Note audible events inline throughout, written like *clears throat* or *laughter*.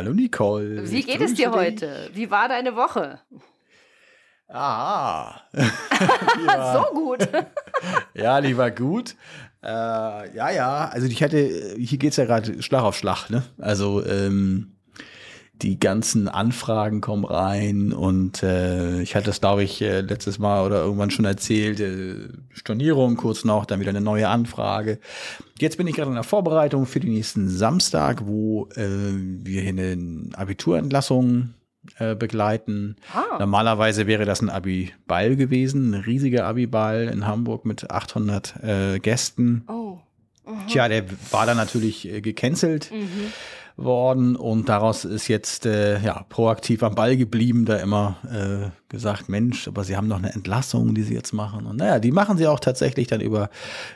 Hallo Nicole. Wie geht es dir heute? Wie war deine Woche? Ah. *laughs* *laughs* so gut. *laughs* ja, die war gut. Äh, ja, ja, also ich hatte, hier geht's ja gerade Schlag auf Schlag, ne? Also ähm, die ganzen Anfragen kommen rein und äh, ich hatte das, glaube ich, äh, letztes Mal oder irgendwann schon erzählt, äh, Stornierung kurz noch, dann wieder eine neue Anfrage. Jetzt bin ich gerade in der Vorbereitung für den nächsten Samstag, wo äh, wir hier eine Abiturentlassung äh, begleiten. Ah. Normalerweise wäre das ein Abi-Ball gewesen, ein riesiger Abi-Ball in Hamburg mit 800 äh, Gästen. Oh. Tja, der war dann natürlich äh, gecancelt. Mhm worden und daraus ist jetzt äh, ja proaktiv am Ball geblieben, da immer äh, gesagt, Mensch, aber sie haben noch eine Entlassung, die sie jetzt machen. Und naja, die machen sie auch tatsächlich dann über,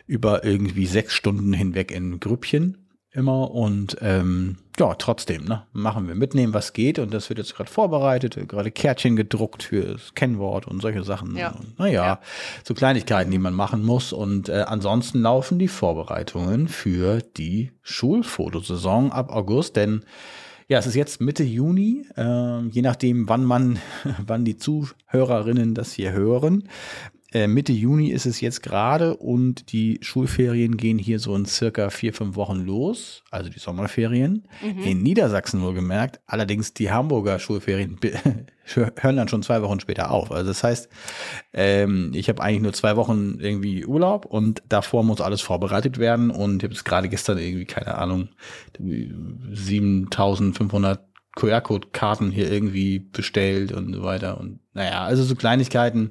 über irgendwie sechs Stunden hinweg in Grüppchen immer und ähm, ja, trotzdem, ne, machen wir mitnehmen, was geht und das wird jetzt gerade vorbereitet, gerade Kärtchen gedruckt für das Kennwort und solche Sachen. Ja. Naja, ja. so Kleinigkeiten, die man machen muss und äh, ansonsten laufen die Vorbereitungen für die Schulfotosaison ab August, denn ja, es ist jetzt Mitte Juni, äh, je nachdem, wann man, *laughs* wann die Zuhörerinnen das hier hören, äh, Mitte Juni ist es jetzt gerade und die Schulferien gehen hier so in circa vier, fünf Wochen los, also die Sommerferien. Mhm. In Niedersachsen nur gemerkt. Allerdings die Hamburger Schulferien *laughs* hören dann schon zwei Wochen später auf. Also das heißt, ähm, ich habe eigentlich nur zwei Wochen irgendwie Urlaub und davor muss alles vorbereitet werden und ich habe es gerade gestern irgendwie, keine Ahnung, 7500 QR-Code-Karten hier irgendwie bestellt und so weiter. Und naja, also so Kleinigkeiten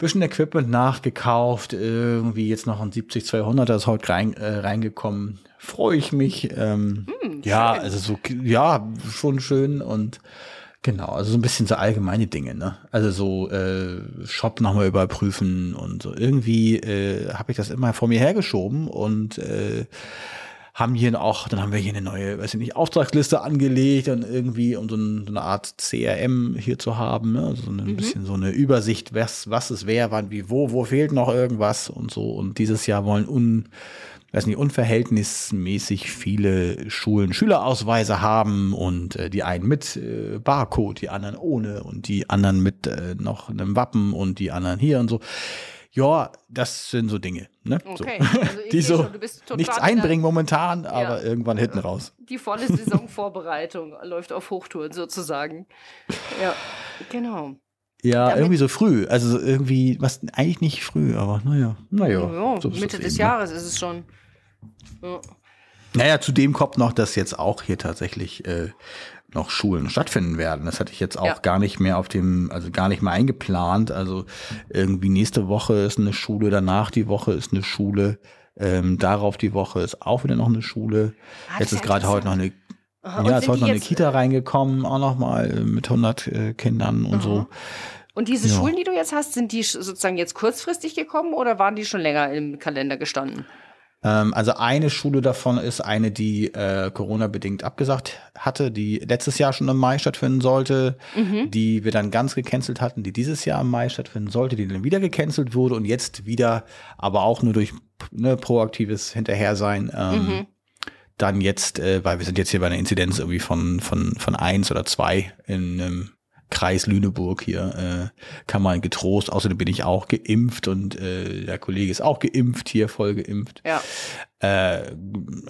bisschen Equipment nachgekauft, irgendwie jetzt noch ein 70-200er ist heute rein, äh, reingekommen. Freue ich mich. Ähm, mm, ja, schön. also so, ja, schon schön und genau, also so ein bisschen so allgemeine Dinge, ne? Also so äh, Shop nochmal überprüfen und so. Irgendwie äh, habe ich das immer vor mir hergeschoben und äh, haben hier auch, dann haben wir hier eine neue, weiß ich nicht, Auftragsliste angelegt und irgendwie, um so, ein, so eine Art CRM hier zu haben, ne? so ein mhm. bisschen so eine Übersicht, was, was es wäre, wann, wie, wo, wo fehlt noch irgendwas und so. Und dieses Jahr wollen un, weiß nicht, unverhältnismäßig viele Schulen Schülerausweise haben und äh, die einen mit äh, Barcode, die anderen ohne und die anderen mit äh, noch einem Wappen und die anderen hier und so. Ja, das sind so Dinge, ne? Okay. *laughs* So. Also die so nichts einbringen momentan, aber ja. irgendwann hinten raus. Die volle Saisonvorbereitung *laughs* läuft auf Hochtouren sozusagen. Ja, genau. Ja, Damit irgendwie so früh. Also irgendwie, was eigentlich nicht früh, aber naja, naja. Ja, so Mitte des eben, ne? Jahres ist es schon. Ja. Naja, zudem kommt noch, dass jetzt auch hier tatsächlich äh, noch Schulen stattfinden werden. Das hatte ich jetzt auch ja. gar nicht mehr auf dem, also gar nicht mehr eingeplant. Also irgendwie nächste Woche ist eine Schule, danach die Woche ist eine Schule, ähm, darauf die Woche ist auch wieder noch eine Schule. Ah, jetzt ist gerade heute noch eine, Aha, ja, ist heute noch eine Kita reingekommen, auch noch mal äh, mit 100 äh, Kindern und Aha. so. Und diese ja. Schulen, die du jetzt hast, sind die sozusagen jetzt kurzfristig gekommen oder waren die schon länger im Kalender gestanden? Ähm, also eine Schule davon ist eine, die äh, Corona-bedingt abgesagt hatte, die letztes Jahr schon im Mai stattfinden sollte, mhm. die wir dann ganz gecancelt hatten, die dieses Jahr im Mai stattfinden sollte, die dann wieder gecancelt wurde und jetzt wieder, aber auch nur durch ne, proaktives Hinterhersein. Ähm, mhm. Dann jetzt, äh, weil wir sind jetzt hier bei einer Inzidenz irgendwie von, von, von eins oder zwei in einem Kreis Lüneburg hier äh, kann man getrost. Außerdem bin ich auch geimpft und äh, der Kollege ist auch geimpft hier, voll geimpft. Ja. Äh,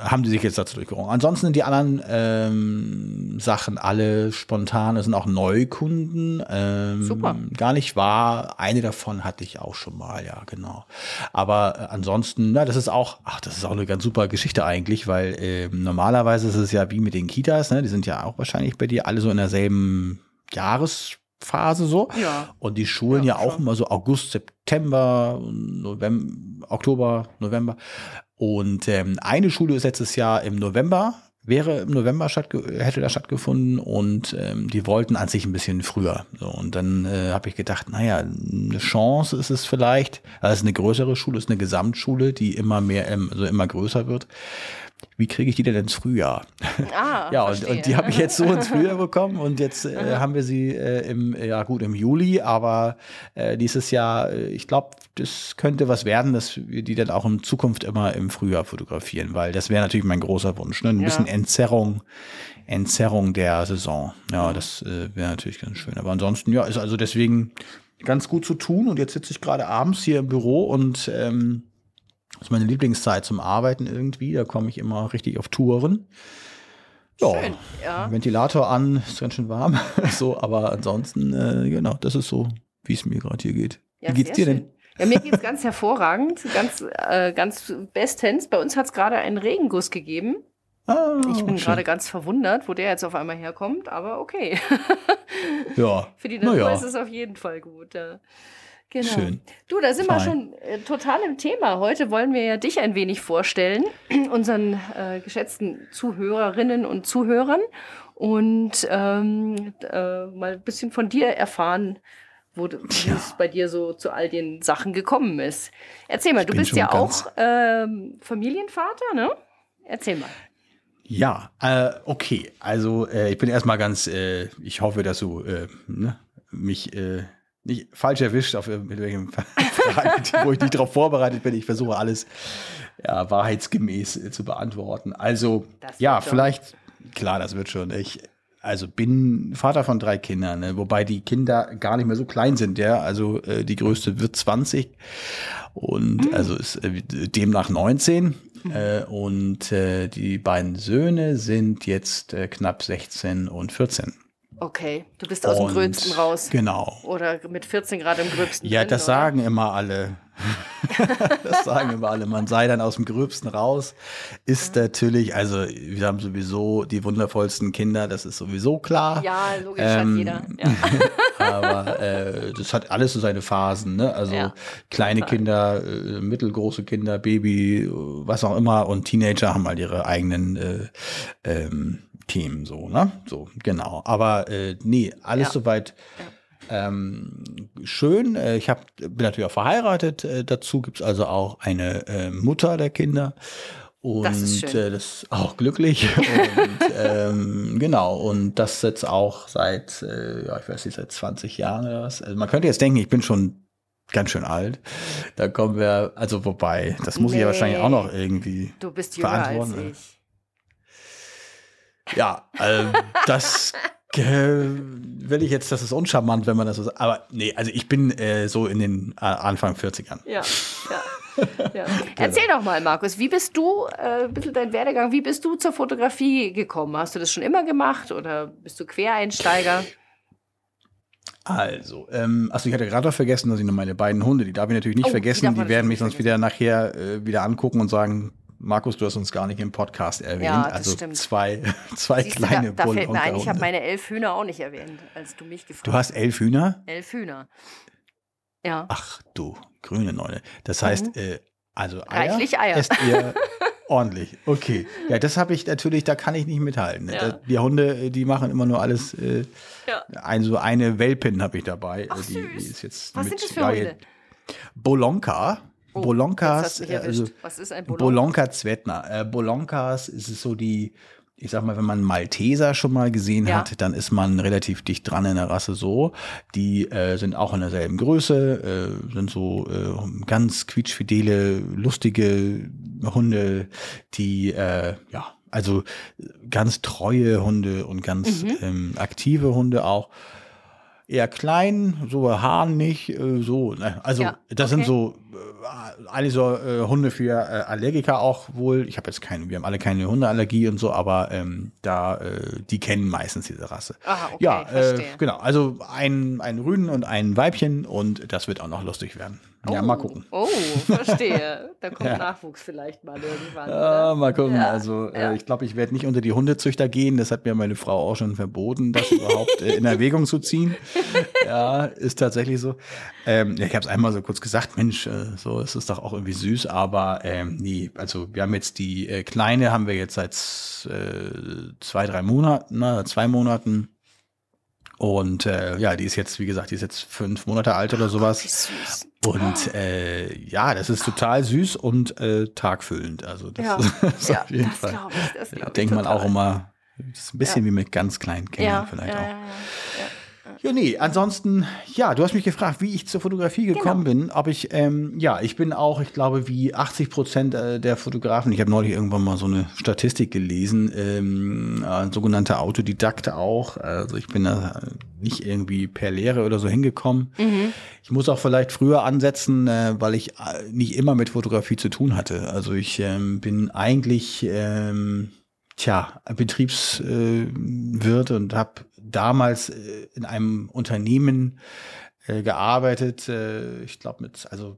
haben die sich jetzt dazu durchgerungen. Ansonsten sind die anderen ähm, Sachen alle spontan. Es sind auch Neukunden. Ähm, Super. Gar nicht wahr. Eine davon hatte ich auch schon mal, ja, genau. Aber äh, ansonsten, na, das ist auch, ach, das ist auch eine ganz super Geschichte eigentlich, weil äh, normalerweise ist es ja wie mit den Kitas, ne? Die sind ja auch wahrscheinlich bei dir alle so in derselben Jahresphase so. Ja. Und die Schulen ja, ja auch schon. immer so August, September, November, Oktober, November. Und ähm, eine Schule ist letztes Jahr im November, wäre im November hätte da stattgefunden und ähm, die wollten an sich ein bisschen früher. So, und dann äh, habe ich gedacht, naja, eine Chance ist es vielleicht, also es ist eine größere Schule, ist eine Gesamtschule, die immer mehr, ähm, also immer größer wird wie kriege ich die denn ins Frühjahr? Ah, *laughs* ja, und, und die habe ich jetzt so ins Frühjahr *laughs* bekommen und jetzt äh, haben wir sie äh, im, ja gut, im Juli, aber äh, dieses Jahr, äh, ich glaube, das könnte was werden, dass wir die dann auch in Zukunft immer im Frühjahr fotografieren, weil das wäre natürlich mein großer Wunsch. Ne? Ein Ja. bisschen Entzerrung, Entzerrung der Saison. Ja, das äh, wäre natürlich ganz schön. Aber ansonsten, ja, ist also deswegen ganz gut zu tun. Und jetzt sitze ich gerade abends hier im Büro und ähm, das ist meine Lieblingszeit zum Arbeiten irgendwie. Da komme ich immer richtig auf Touren. Ja, Schön, ja. Ventilator an, ist ganz schön warm. *laughs* so, aber ansonsten, äh, genau, das ist so, wie es mir gerade hier geht. Ja, wie geht's dir schön. denn? Ja, mir geht's ganz *laughs* hervorragend, ganz, äh, ganz bestens. Bei uns hat's gerade einen Regenguss gegeben. Ah, Ich bin gerade ganz verwundert, wo der jetzt auf einmal herkommt, aber okay. *laughs* Ja, Für die na Natur ja. ist es auf jeden Fall gut. Ja. Genau. Schön. Du, da sind wir Fein. schon äh, total im Thema. Heute wollen wir ja dich ein wenig vorstellen, *clears throat* unseren äh, geschätzten Zuhörerinnen und Zuhörern und ähm, äh, mal ein bisschen von dir erfahren, wo du- wie Ja. es bei dir so zu all den Sachen gekommen ist. Erzähl mal, du bin bist ja auch ähm, Familienvater, ne? Erzähl mal. Ja, äh, okay. Also äh, ich bin erstmal ganz, äh, ich hoffe, dass du ne, mich nicht falsch erwischt auf irgendwelchen Fragen, *laughs* wo ich nicht darauf vorbereitet bin. Ich versuche alles ja, wahrheitsgemäß äh, zu beantworten. Also ja, schon. vielleicht, klar, das wird schon. Ich also bin Vater von drei Kindern, ne, wobei die Kinder gar nicht mehr so klein sind, ja. Also äh, die größte wird 20 und Mhm. also ist äh, demnach 19. Äh, und äh, die beiden Söhne sind jetzt äh, knapp 16 und 14. Okay, du bist aus dem Gröbsten raus. Genau. Oder mit 14 Grad im Gröbsten. Ja, drin, das oder? sagen immer alle. *laughs* das sagen immer alle. Man sei dann aus dem Gröbsten raus. Ist natürlich, also wir haben sowieso die wundervollsten Kinder, das ist sowieso klar. Ja, logisch Ähm, hat jeder. Ja. *laughs* Aber äh, das hat alles so seine Phasen. Ne? Also Ja, kleine Kinder, äh, mittelgroße Kinder, Baby, äh, was auch immer. Und Teenager haben halt ihre eigenen äh, ähm, Themen so. Ne? So, genau. Aber äh, nee, alles Ja. soweit ähm, schön. Äh, ich hab, bin natürlich auch verheiratet. Äh, dazu gibt's also auch eine äh, Mutter der Kinder. Und Das ist schön. Äh, das ist auch glücklich. *laughs* und ähm, genau, und das jetzt auch seit, äh, ja, ich weiß nicht, seit 20 Jahren oder was. Also man könnte jetzt denken, ich bin schon ganz schön alt. Da kommen wir, also wobei, das muss ich ja Nee. wahrscheinlich auch noch irgendwie. Du bist jünger als Verantworten, ich. Ja, ähm, das äh, will ich jetzt, das ist uncharmant, wenn man das so sagt. Aber nee, also ich bin äh, so in den äh, Anfang 40ern. Ja, ja. ja. *laughs* Erzähl doch mal, Markus, wie bist du, äh, ein bisschen dein Werdegang, wie bist du zur Fotografie gekommen? Hast du das schon immer gemacht oder bist du Quereinsteiger? Also, ähm, achso, ich hatte gerade noch vergessen, dass ich noch meine beiden Hunde, die darf ich natürlich nicht Oh, die vergessen, die, man werden mich sonst wieder nachher äh, wieder angucken und sagen, Markus, du hast uns gar nicht im Podcast erwähnt. Ja, also stimmt. zwei, *laughs* zwei Siehst du, kleine da, da fällt mir ein, ich habe meine elf Hühner auch nicht erwähnt, als du mich gefragt Du hast elf Hühner? Elf Hühner. Ja. Ach du, grüne Neune. Das heißt, äh, also Eier, Mhm. Reichlich Eier. esst ihr *laughs* ordentlich. Okay. Ja, das habe ich natürlich, da kann ich nicht mithalten. ne? Ja. Die Hunde, äh, die machen immer nur alles. Äh, Ja. ein, so eine Welpin habe ich dabei. Ach, die, die ist jetzt Was mit, sind das für Hunde? Bolonka. Oh, Bolonkas, äh, also Was ist ein Bolonka? Bolonka Zvetna. Äh, Bolonkas ist es so die, ich sag mal, wenn man Malteser schon mal gesehen Ja. hat, dann ist man relativ dicht dran in der Rasse so. Die äh, sind auch in derselben Größe, äh, sind so äh, ganz quietschfidele, lustige Hunde, die, äh, ja, also ganz treue Hunde und ganz Mhm. ähm, aktive Hunde auch. Eher klein, so Haaren nicht, äh, so. Ne? Also Ja, das okay. sind so alle so äh, Hunde für äh, Allergiker auch wohl. Ich habe jetzt keine, wir haben alle keine Hundeallergie und so, aber ähm, da äh, die kennen meistens diese Rasse. Aha, okay, ja, äh, genau. Also ein ein Rüden und ein Weibchen und das wird auch noch lustig werden. Ja, Oh, mal gucken. Oh, verstehe. Da *laughs* kommt Ja. Nachwuchs vielleicht mal irgendwann. Ja, oder? mal gucken. Ja, Also ja. äh, ich glaube, ich werde nicht unter die Hundezüchter gehen. Das hat mir meine Frau auch schon verboten, das überhaupt äh, in Erwägung zu ziehen. *laughs* Ja, ist tatsächlich so. Ähm, ja, ich habe es einmal so kurz gesagt, Mensch, äh, so ist es doch auch irgendwie süß, aber ähm, nee, also wir haben jetzt die äh, Kleine haben wir jetzt seit zwei, drei Monaten, na, zwei Monaten. Und äh, ja, die ist jetzt, wie gesagt, die ist jetzt fünf Monate alt oder sowas. Süß. Und äh, ja, das ist total süß und äh, tagfüllend. Also das Ja, *laughs* ist ja auf jeden das Fall. glaube ich. Das Denkt man auch immer, das ist ein bisschen wie mit ganz kleinen Kindern Ja, vielleicht ja, auch. Ja, nee, ansonsten, ja, du hast mich gefragt, wie ich zur Fotografie gekommen Genau. bin. Ob ich, ähm, ja, ich bin auch, ich glaube, wie 80 Prozent äh, der Fotografen, ich habe neulich irgendwann mal so eine Statistik gelesen, ähm, ein sogenannter Autodidakt auch. Also ich bin da nicht irgendwie per Lehre oder so hingekommen. Ich muss auch vielleicht früher ansetzen, äh, weil ich äh, nicht immer mit Fotografie zu tun hatte. Also ich ähm, bin eigentlich, ähm, tja, Betriebswirt äh, und habe damals äh, in einem Unternehmen äh, gearbeitet. Äh, ich glaube mit, also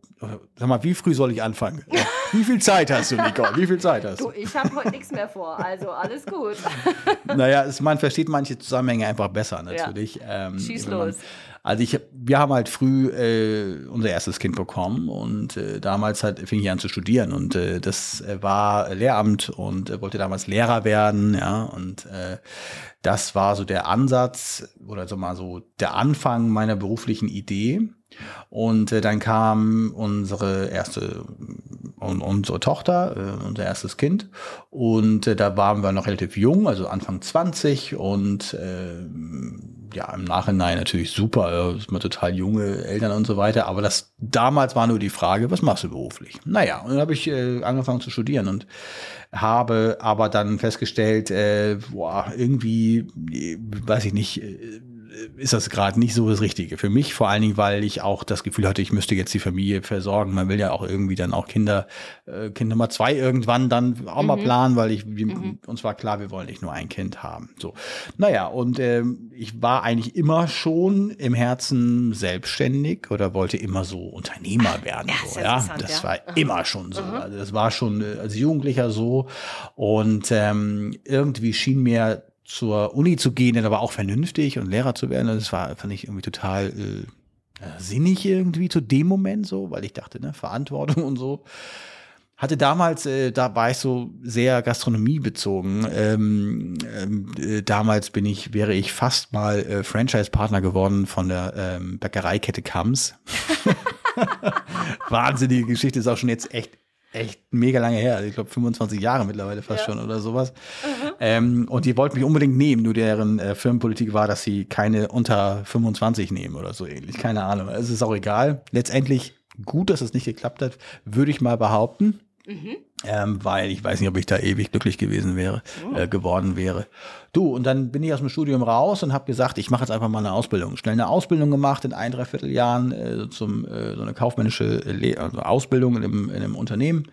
sag mal, wie früh soll ich anfangen? *laughs* wie viel Zeit hast du, Nicole? Wie viel Zeit hast du? Du, ich habe heute nichts mehr vor, also alles gut. *laughs* Naja, es, man versteht manche Zusammenhänge einfach besser natürlich. Ähm, Schieß wenn man- los. Also ich, wir haben halt früh äh, unser erstes Kind bekommen und äh, damals halt fing ich an zu studieren und äh, das äh, war Lehramt und äh, wollte damals Lehrer werden, ja und äh, das war so der Ansatz oder so mal so der Anfang meiner beruflichen Idee. Und äh, dann kam unsere erste und unsere Tochter, äh, unser erstes Kind. Und äh, da waren wir noch relativ jung, also Anfang 20 und äh, ja, im Nachhinein natürlich super, ist man total junge Eltern und so weiter. Aber das damals war nur die Frage, was machst du beruflich? Naja, und dann habe ich äh, angefangen zu studieren und habe aber dann festgestellt, äh, boah, irgendwie, weiß ich nicht, äh, ist das gerade nicht so das Richtige für mich, vor allen Dingen, weil ich auch das Gefühl hatte, ich müsste jetzt die Familie versorgen. Man will ja auch irgendwie dann auch Kinder, äh, Kind Nummer zwei irgendwann dann auch mal planen, weil ich, wir, uns war klar, wir wollen nicht nur ein Kind haben. So, naja, und ähm, ich war eigentlich immer schon im Herzen selbstständig oder wollte immer so Unternehmer werden. Ja, so, ja, das ja. war immer schon so. Also das war schon äh, als Jugendlicher so. Und ähm, irgendwie schien mir zur Uni zu gehen, dann aber auch vernünftig und Lehrer zu werden. Das war, fand ich irgendwie total äh, äh, sinnig irgendwie zu dem Moment so, weil ich dachte, ne, Verantwortung *laughs* und so. Hatte damals, äh, da war ich so sehr gastronomiebezogen. Ähm, ähm, äh, damals bin ich, wäre ich fast mal äh, Franchise-Partner geworden von der ähm, Bäckereikette Kams. *laughs* Wahnsinnige Geschichte, ist auch schon jetzt echt, echt mega lange her. Also ich glaube 25 Jahre mittlerweile fast Ja. schon oder sowas. Ähm, und die wollten mich unbedingt nehmen, nur deren äh, Firmenpolitik war, dass sie keine unter 25 nehmen oder so ähnlich. Keine Ahnung. Es ist auch egal. Letztendlich gut, dass es nicht geklappt hat, würde ich mal behaupten. Ähm, weil ich weiß nicht, ob ich da ewig glücklich gewesen wäre, äh, geworden wäre. Du, und dann bin ich aus dem Studium raus und habe gesagt, ich mache jetzt einfach mal eine Ausbildung. Schnell eine Ausbildung gemacht in ein, dreiviertel Jahren, äh, zum, äh, so eine kaufmännische Le also Ausbildung in einem, in einem Unternehmen.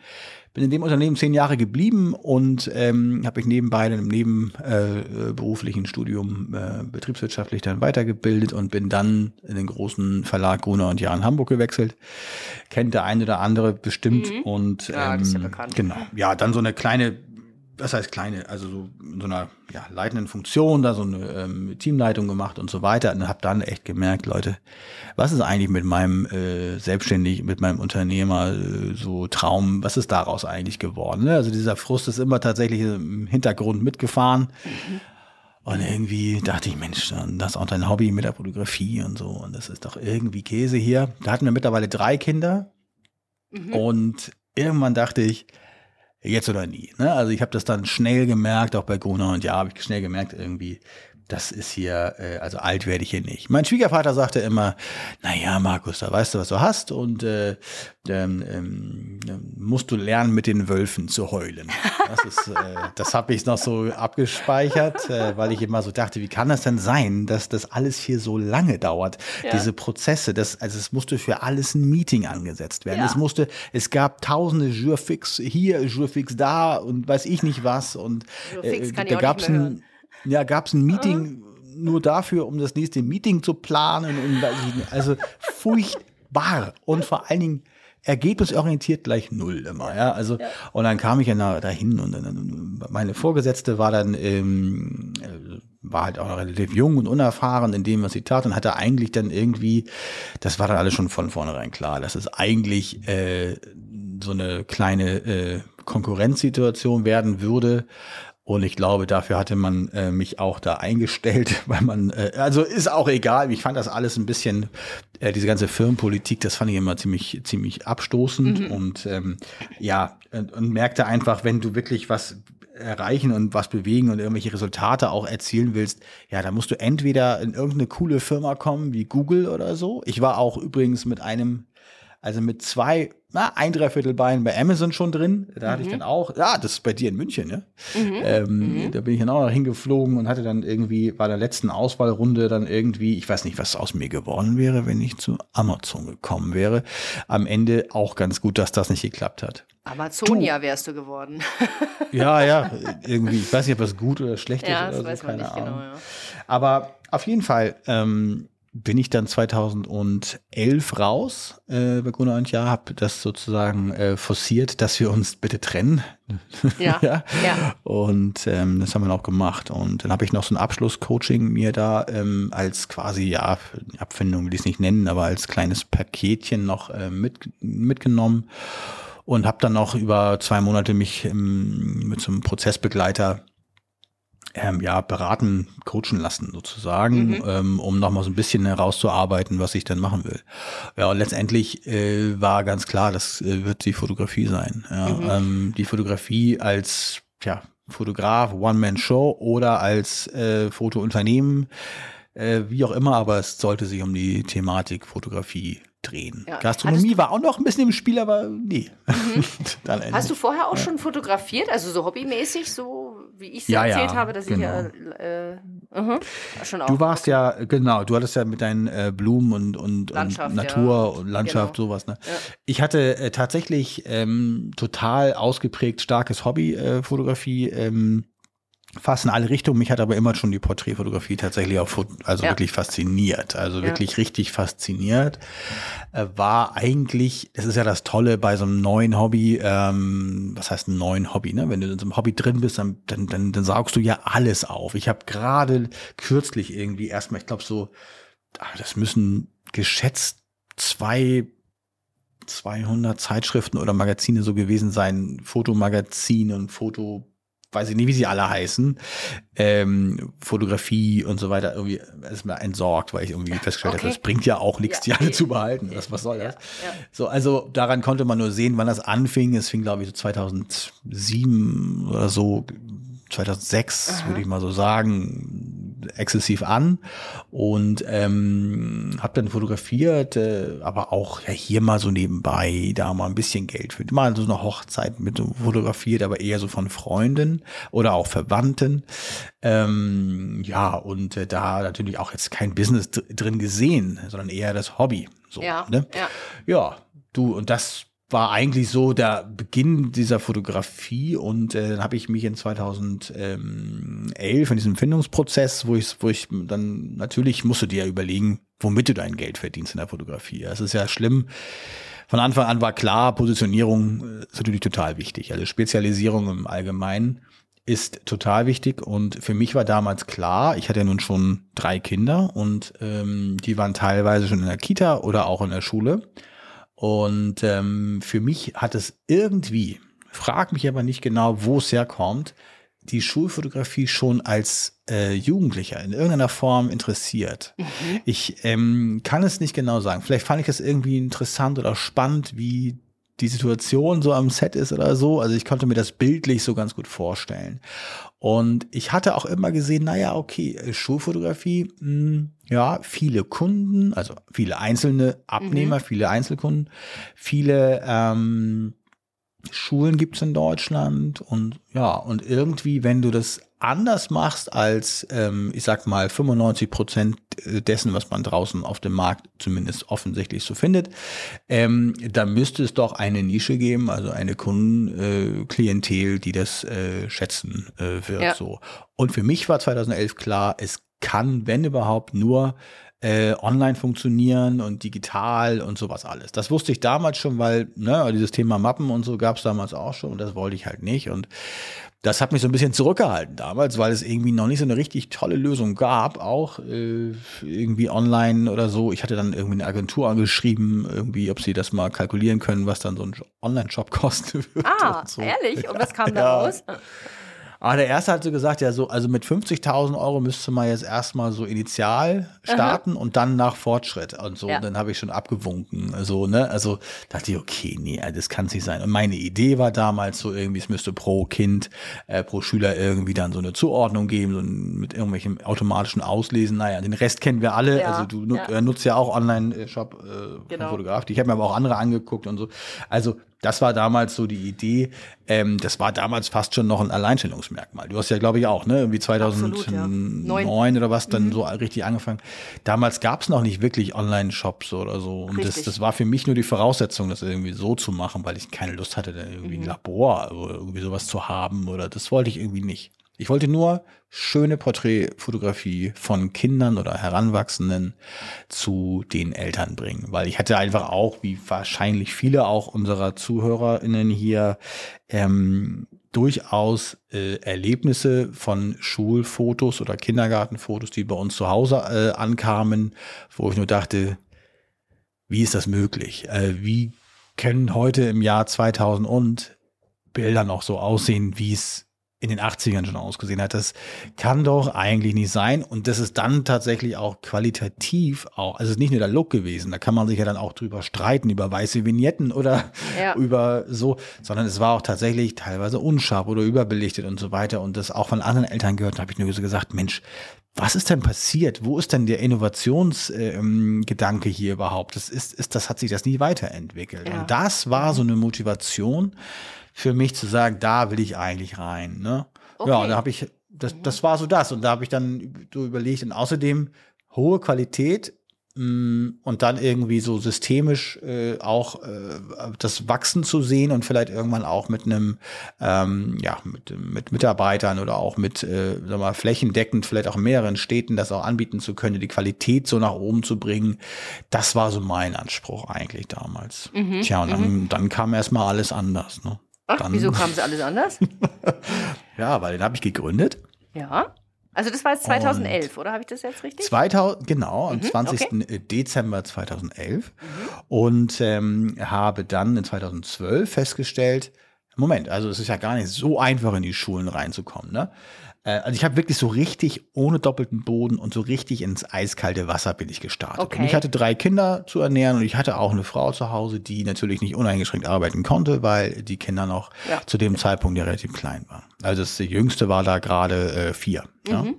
Bin in dem Unternehmen zehn Jahre geblieben und ähm, habe mich nebenbei in einem nebenberuflichen äh, Studium äh, betriebswirtschaftlich dann weitergebildet und bin dann in den großen Verlag Gruner und Jahr in Hamburg gewechselt. Kennt der eine oder andere bestimmt und Mhm. Ja, das ist ja ähm, bekannt. Genau. Ja, dann so eine kleine, was heißt kleine, also so in so einer ja, leitenden Funktion, da so eine ähm, Teamleitung gemacht und so weiter. Und habe dann echt gemerkt, Leute, was ist eigentlich mit meinem äh, selbstständig, mit meinem Unternehmer äh, so Traum, was ist daraus eigentlich geworden? Ne? Also dieser Frust ist immer tatsächlich im Hintergrund mitgefahren. Und irgendwie dachte ich, Mensch, das ist auch dein Hobby mit der Fotografie und so. Und das ist doch irgendwie Käse hier. Da hatten wir mittlerweile drei Kinder. Und irgendwann dachte ich, jetzt oder nie. Ne? Also ich habe das dann schnell gemerkt, auch bei Gruner und ja, habe ich schnell gemerkt, irgendwie, das ist hier, äh, also alt werde ich hier nicht. Mein Schwiegervater sagte immer, na ja, Markus, da weißt du, was du hast und äh, ähm, ähm, musst du lernen, mit den Wölfen zu heulen. Das ist, äh, das habe ich noch so abgespeichert, äh, weil ich immer so dachte, wie kann das denn sein, dass das alles hier so lange dauert, Ja. diese Prozesse, das, also es musste für alles ein Meeting angesetzt werden. Ja. Es musste, es gab tausende Jurfix hier, Jurfix da und weiß ich nicht was und Jurfix kann ich da nicht mehr ein, ja, gab's ein Meeting nur dafür, um das nächste Meeting zu planen und also furchtbar. Und vor allen Dingen ergebnisorientiert gleich null immer, ja, also und dann kam ich ja dahin und dann, meine Vorgesetzte war dann ähm, äh, war halt auch noch relativ jung und unerfahren in dem, was sie tat und hatte eigentlich dann irgendwie, das war dann alles schon von vornherein klar, dass es eigentlich äh, so eine kleine äh, Konkurrenzsituation werden würde Und ich glaube, dafür hatte man äh, mich auch da eingestellt, *laughs* weil man, äh, also ist auch egal. Ich fand das alles ein bisschen, äh, diese ganze Firmenpolitik, das fand ich immer ziemlich, ziemlich abstoßend. Mhm. Und ähm, ja, und, und merkte einfach, wenn du wirklich was erreichen und was bewegen und irgendwelche Resultate auch erzielen willst, ja, da musst du entweder in irgendeine coole Firma kommen, wie Google oder so. Ich war auch übrigens mit einem also mit zwei, na, ein Dreiviertel Bein bei Amazon schon drin. Da mhm. hatte ich mhm. dann auch, ja, das ist bei dir in München, ne? Mhm. Ähm, mhm. Da bin ich dann auch noch hingeflogen und hatte dann irgendwie bei der letzten Auswahlrunde dann irgendwie, ich weiß nicht, was aus mir geworden wäre, wenn ich zu Amazon gekommen wäre. Am Ende auch ganz gut, dass das nicht geklappt hat. Amazonia wärst du geworden. *laughs* ja, ja, irgendwie. Ich weiß nicht, ob das gut oder schlecht ja, ist oder so, keine Ahnung. Genau, ja. Aber auf jeden Fall, ähm, bin ich dann 2011 raus äh, bei Gunnar und Ja, habe das sozusagen äh, forciert, dass wir uns bitte trennen. *laughs* Ja. *laughs* ja. ja. Und ähm, das haben wir auch gemacht. Und dann habe ich noch so ein Abschlusscoaching mir da ähm, als quasi, ja, Abfindung will ich es nicht nennen, aber als kleines Paketchen noch äh, mit, mitgenommen. Und habe dann noch über zwei Monate mich ähm, mit so einem Prozessbegleiter ähm, ja, beraten, coachen lassen sozusagen, mhm. ähm, um nochmal so ein bisschen herauszuarbeiten, was ich dann machen will. Ja, und letztendlich äh, war ganz klar, das äh, wird die Fotografie sein. Ja. Mhm. Ähm, die Fotografie als ja, Fotograf, One-Man-Show oder als äh, Fotounternehmen, äh, wie auch immer, aber es sollte sich um die Thematik Fotografie drehen. Ja. Gastronomie war auch noch ein bisschen im Spiel, aber nee. Mhm. *laughs* Hast du vorher auch schon fotografiert, also so hobbymäßig, so wie ich es ja, erzählt habe, dass genau. ich ja äh, -huh, schon auch. Du warst ja, genau, du hattest ja mit deinen äh, Blumen und, und, und Natur und Landschaft genau. sowas. Ne? Ich hatte äh, tatsächlich ähm, total ausgeprägt starkes Hobby, äh, Fotografie. Ähm, fast in alle Richtungen. Mich hat aber immer schon die Porträtfotografie tatsächlich auch also ja. wirklich fasziniert. Also ja. wirklich richtig fasziniert. Äh, war eigentlich, das ist ja das Tolle bei so einem neuen Hobby, ähm, was heißt ein neuen Hobby, ne? Wenn du in so einem Hobby drin bist, dann, dann, dann, dann saugst du ja alles auf. Ich habe gerade kürzlich irgendwie erstmal, ich glaube so, ah, das müssen geschätzt zwei 200 Zeitschriften oder Magazine so gewesen sein, Fotomagazine und Foto weiß ich nicht, wie sie alle heißen, ähm, Fotografie und so weiter irgendwie erstmal entsorgt, weil ich irgendwie festgestellt okay. habe, das bringt ja auch nichts, ja. die alle zu behalten. Das, was soll das? Ja, ja. So, also daran konnte man nur sehen, wann das anfing. Es fing, glaube ich, so 2007 oder so, 2006, Aha. würde ich mal so sagen, exzessiv an und ähm, habe dann fotografiert, äh, aber auch ja hier mal so nebenbei, da mal ein bisschen Geld für mal so eine Hochzeit mit fotografiert, aber eher so von Freunden oder auch Verwandten. Ähm, ja und äh, da natürlich auch jetzt kein Business drin gesehen, sondern eher das Hobby. So, ja, ne? ja. ja, du und das war eigentlich so der Beginn dieser Fotografie und äh, dann habe ich mich in 2011 in diesem Findungsprozess, wo ich, wo ich dann natürlich musst du dir ja überlegen, womit du dein Geld verdienst in der Fotografie. Es ist ja schlimm. Von Anfang an war klar, Positionierung äh, ist natürlich total wichtig. Also Spezialisierung im Allgemeinen ist total wichtig und für mich war damals klar, ich hatte ja nun schon drei Kinder und ähm, die waren teilweise schon in der Kita oder auch in der Schule. Und ähm, für mich hat es irgendwie, frag mich aber nicht genau, wo es herkommt, die Schulfotografie schon als äh, Jugendlicher in irgendeiner Form interessiert. Mhm. Ich ähm, kann es nicht genau sagen. Vielleicht fand ich es irgendwie interessant oder spannend, wie die Situation so am Set ist oder so. Also ich konnte mir das bildlich so ganz gut vorstellen. Und ich hatte auch immer gesehen, naja, okay, äh, Schulfotografie, mh, hm, ja, viele Kunden, also viele einzelne Abnehmer, mhm. viele Einzelkunden, viele ähm, Schulen gibt's in Deutschland und ja, und irgendwie, wenn du das anders machst als, ähm, ich sag mal, 95 Prozent dessen, was man draußen auf dem Markt zumindest offensichtlich so findet, ähm, da müsste es doch eine Nische geben, also eine Kundenklientel, äh, die das äh, schätzen äh, wird. Ja. So. Und für mich war 2011 klar, es kann, wenn überhaupt, nur äh, online funktionieren und digital und sowas alles. Das wusste ich damals schon, weil ne, dieses Thema Mappen und so gab es damals auch schon und das wollte ich halt nicht. Und das hat mich so ein bisschen zurückgehalten damals, weil es irgendwie noch nicht so eine richtig tolle Lösung gab, auch äh, irgendwie online oder so. Ich hatte dann irgendwie eine Agentur angeschrieben, irgendwie, ob sie das mal kalkulieren können, was dann so ein Online-Shop *laughs* kosten würde. Ah, so. ehrlich? Und was kam da raus? Aber der erste hat so gesagt, ja, so, also mit 50.000 Euro müsste man jetzt erstmal so initial starten Aha. und dann nach Fortschritt und so. Ja. Und dann habe ich schon abgewunken. Also, ne, also dachte ich, okay, nee, das kann es nicht sein. Und meine Idee war damals so irgendwie, es müsste pro Kind, äh, pro Schüler irgendwie dann so eine Zuordnung geben, so mit irgendwelchen automatischen Auslesen. Naja, den Rest kennen wir alle. Ja. Also du nut, ja. Äh, nutzt ja auch Online-Shop äh, genau. Fotograf. Ich habe mir aber auch andere angeguckt und so. Also das war damals so die Idee. Ähm, das war damals fast schon noch ein Alleinstellungsmerkmal. Du hast ja, glaube ich, auch, ne? Irgendwie 2009 Absolut, ja. oder was dann mhm. so richtig angefangen. Damals gab es noch nicht wirklich Online-Shops oder so. Und das, das war für mich nur die Voraussetzung, das irgendwie so zu machen, weil ich keine Lust hatte, da irgendwie mhm. ein Labor oder irgendwie sowas zu haben. Oder das wollte ich irgendwie nicht. Ich wollte nur schöne Porträtfotografie von Kindern oder Heranwachsenden zu den Eltern bringen, weil ich hatte einfach auch, wie wahrscheinlich viele auch unserer ZuhörerInnen hier, ähm, durchaus äh, Erlebnisse von Schulfotos oder Kindergartenfotos, die bei uns zu Hause äh, ankamen, wo ich nur dachte, wie ist das möglich? Äh, wie können heute im Jahr 2000 und Bilder noch so aussehen, wie es in den 80ern schon ausgesehen hat. Das kann doch eigentlich nicht sein. Und das ist dann tatsächlich auch qualitativ auch, also es ist nicht nur der Look gewesen, da kann man sich ja dann auch drüber streiten, über weiße Vignetten oder ja. *laughs* über so, sondern es war auch tatsächlich teilweise unscharf oder überbelichtet und so weiter. Und das auch von anderen Eltern gehört, da habe ich nur so gesagt, Mensch, was ist denn passiert? Wo ist denn der Innovationsgedanke ähm, hier überhaupt? Das ist, ist, das hat sich das nie weiterentwickelt. Ja. Und das war so eine Motivation, für mich zu sagen, da will ich eigentlich rein. Ne? Okay. Ja, da habe ich, das, das war so das. Und da habe ich dann so überlegt, und außerdem hohe Qualität mh, mm, und dann irgendwie so systemisch äh, auch äh, das Wachsen zu sehen und vielleicht irgendwann auch mit einem, ähm, ja, mit, mit Mitarbeitern oder auch mit, äh, sag mal, flächendeckend, vielleicht auch in mehreren Städten das auch anbieten zu können, die Qualität so nach oben zu bringen. Das war so mein Anspruch eigentlich damals. Mhm, Tja, und dann, mhm. dann kam erstmal alles anders. Ne? Ach, dann, wieso kam es alles anders? *laughs* ja, weil den habe ich gegründet. Ja. Also das war jetzt 2011, und oder habe ich das jetzt richtig? 2000, genau, am mhm, 20. Okay. Dezember 2011. Mhm. Und ähm, habe dann in 2012 festgestellt, Moment, also es ist ja gar nicht so einfach in die Schulen reinzukommen. Ne? Äh, also ich habe wirklich so richtig ohne doppelten Boden und so richtig ins eiskalte Wasser bin ich gestartet. Okay. Und ich hatte drei Kinder zu ernähren und ich hatte auch eine Frau zu Hause, die natürlich nicht uneingeschränkt arbeiten konnte, weil die Kinder noch ja. zu dem Zeitpunkt ja relativ klein waren. Also das jüngste war da gerade äh, vier. Mhm.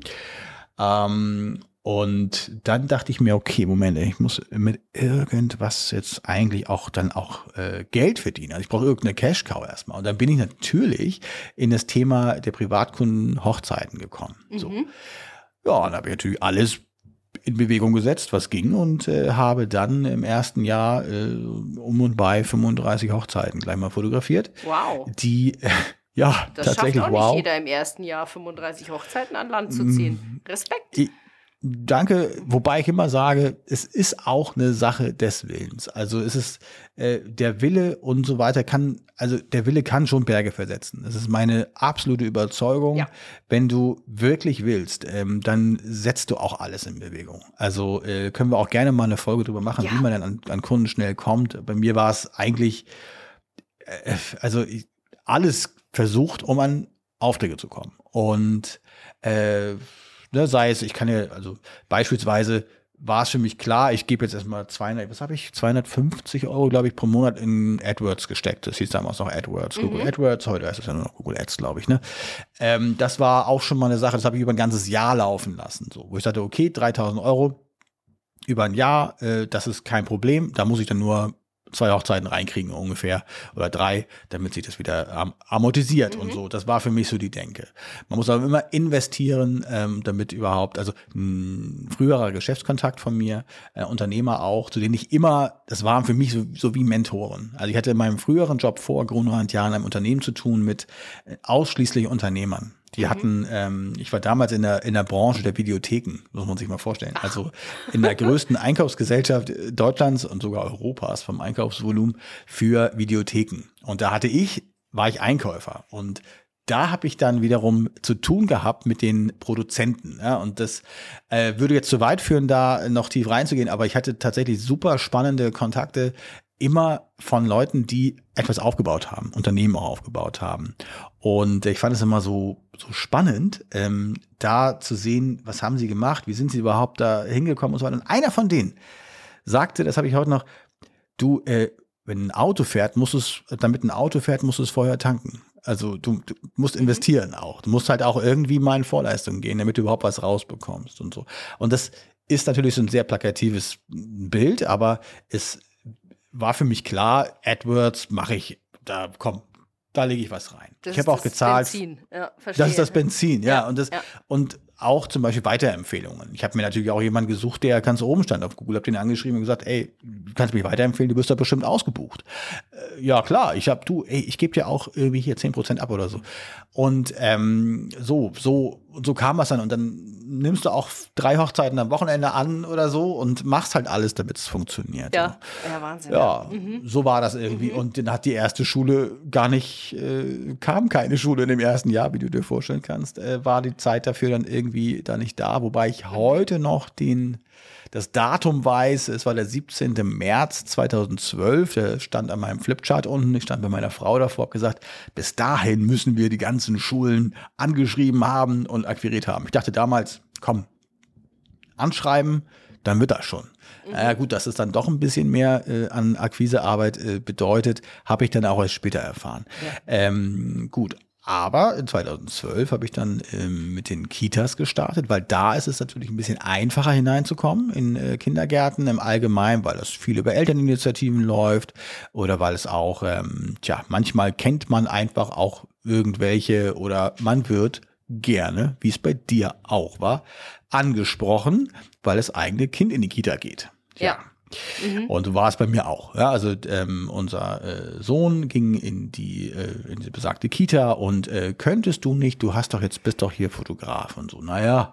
Ja. Ähm, und dann dachte ich mir, okay, Moment, ich muss mit irgendwas jetzt eigentlich auch dann auch äh, Geld verdienen. Also ich brauche irgendeine Cash-Cow erstmal. Und dann bin ich natürlich in das Thema der Privatkunden Hochzeiten gekommen. Mhm. So. Ja, und habe ich natürlich alles in Bewegung gesetzt, was ging und äh, habe dann im ersten Jahr äh, um und bei 35 Hochzeiten gleich mal fotografiert. Wow. Die äh, ja, das tatsächlich schafft auch wow. nicht jeder im ersten Jahr 35 Hochzeiten an Land zu ziehen. Mm. Respekt. Die, Danke, wobei ich immer sage, es ist auch eine Sache des Willens. Also es ist äh, der Wille und so weiter kann, also der Wille kann schon Berge versetzen. Das ist meine absolute Überzeugung. Ja. Wenn du wirklich willst, ähm, dann setzt du auch alles in Bewegung. Also äh, können wir auch gerne mal eine Folge drüber machen, ja. wie man dann an, an, Kunden schnell kommt. Bei mir war es eigentlich, äh, also ich, alles versucht, um an Aufträge zu kommen. Und äh, Ne, sei es, ich kann ja, also beispielsweise war es für mich klar, ich gebe jetzt erstmal 200, was habe ich, 250 Euro, glaube ich, pro Monat in AdWords gesteckt. Das hieß damals noch AdWords, mhm. Google AdWords, heute heißt es ja nur noch Google Ads, glaube ich. Ne? Ähm, das war auch schon mal eine Sache, das habe ich über ein ganzes Jahr laufen lassen, so, wo ich sagte, okay, 3000 Euro über ein Jahr, äh, das ist kein Problem, da muss ich dann nur zwei Hochzeiten reinkriegen ungefähr oder drei, damit sich das wieder amortisiert mhm. und so. Das war für mich so die Denke. Man muss aber immer investieren, ähm, damit überhaupt, also ein früherer Geschäftskontakt von mir, äh, Unternehmer auch, zu denen ich immer, das waren für mich so, so wie Mentoren. Also ich hatte in meinem früheren Job vor Grunrand Jahren einem Unternehmen zu tun mit äh, ausschließlich Unternehmern. Die mhm. hatten, ähm, ich war damals in der, in der Branche der Videotheken, muss man sich mal vorstellen. Also in der größten *laughs* Einkaufsgesellschaft Deutschlands und sogar Europas vom Einkaufsvolumen für Videotheken. Und da hatte ich, war ich Einkäufer. Und da habe ich dann wiederum zu tun gehabt mit den Produzenten. Ja, und das äh, würde jetzt zu weit führen, da noch tief reinzugehen, aber ich hatte tatsächlich super spannende Kontakte immer von Leuten, die etwas aufgebaut haben, Unternehmen auch aufgebaut haben. Und ich fand es immer so, so spannend, ähm, da zu sehen, was haben sie gemacht, wie sind sie überhaupt da hingekommen und so weiter. Und einer von denen sagte, das habe ich heute noch, du, äh, wenn ein Auto fährt, muss es, damit ein Auto fährt, muss es vorher tanken. Also du, du musst mhm. investieren auch. Du musst halt auch irgendwie mal in Vorleistung gehen, damit du überhaupt was rausbekommst und so. Und das ist natürlich so ein sehr plakatives Bild, aber es war für mich klar, AdWords mache ich, da komm, da lege ich was rein. Das ich habe auch gezahlt. Benzin. Ja, verstehe. Das ist das Benzin, ja. ja und das ja. und auch zum Beispiel Weiterempfehlungen. Ich habe mir natürlich auch jemanden gesucht, der ganz oben stand auf Google, habe den angeschrieben und gesagt, ey, du kannst mich weiterempfehlen, du wirst da bestimmt ausgebucht. Äh, ja klar, ich habe du, ey, ich gebe dir auch irgendwie hier zehn Prozent ab oder so. Und ähm, so, so, so kam es dann und dann nimmst du auch drei Hochzeiten am Wochenende an oder so und machst halt alles, damit es funktioniert. Ja, ja Wahnsinn. Ja, mhm. so war das irgendwie. Mhm. Und dann hat die erste Schule gar nicht, äh, kam keine Schule in dem ersten Jahr, wie du dir vorstellen kannst, äh, war die Zeit dafür dann irgendwie da nicht da. Wobei ich mhm. heute noch den das Datum weiß, es war der 17. März 2012, der stand an meinem Flipchart unten, ich stand bei meiner Frau davor, habe gesagt, bis dahin müssen wir die ganzen Schulen angeschrieben haben und akquiriert haben. Ich dachte damals, komm, anschreiben, dann wird das schon. Mhm. Naja gut, dass es dann doch ein bisschen mehr äh, an Akquisearbeit äh, bedeutet, habe ich dann auch erst später erfahren. Ja. Ähm, gut, aber in 2012 habe ich dann ähm, mit den Kitas gestartet, weil da ist es natürlich ein bisschen einfacher hineinzukommen in äh, Kindergärten im Allgemeinen, weil das viel über Elterninitiativen läuft oder weil es auch, ähm, tja, manchmal kennt man einfach auch irgendwelche oder man wird gerne, wie es bei dir auch war, angesprochen, weil das eigene Kind in die Kita geht. ja. ja. Mhm. Und so war es bei mir auch. Ja, also ähm, unser äh, Sohn ging in die, äh, in die besagte Kita und äh, könntest du nicht, du hast doch jetzt, bist doch hier Fotograf und so. Naja,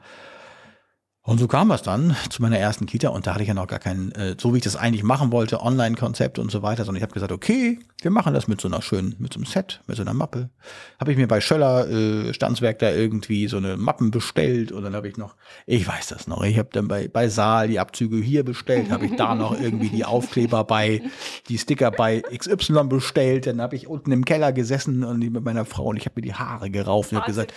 und so kam es dann zu meiner ersten Kita und da hatte ich ja noch gar kein, äh, so wie ich das eigentlich machen wollte, Online-Konzept und so weiter, sondern ich habe gesagt, okay, wir machen das mit so einer schönen, mit so einem Set, mit so einer Mappe. Habe ich mir bei Schöller äh, Stanzwerk da irgendwie so eine Mappen bestellt und dann habe ich noch, ich weiß das noch, ich habe dann bei, bei Saal die Abzüge hier bestellt, habe ich da noch irgendwie die Aufkleber bei, die Sticker bei XY bestellt, dann habe ich unten im Keller gesessen und mit meiner Frau und ich habe mir die Haare gerauft und habe gesagt,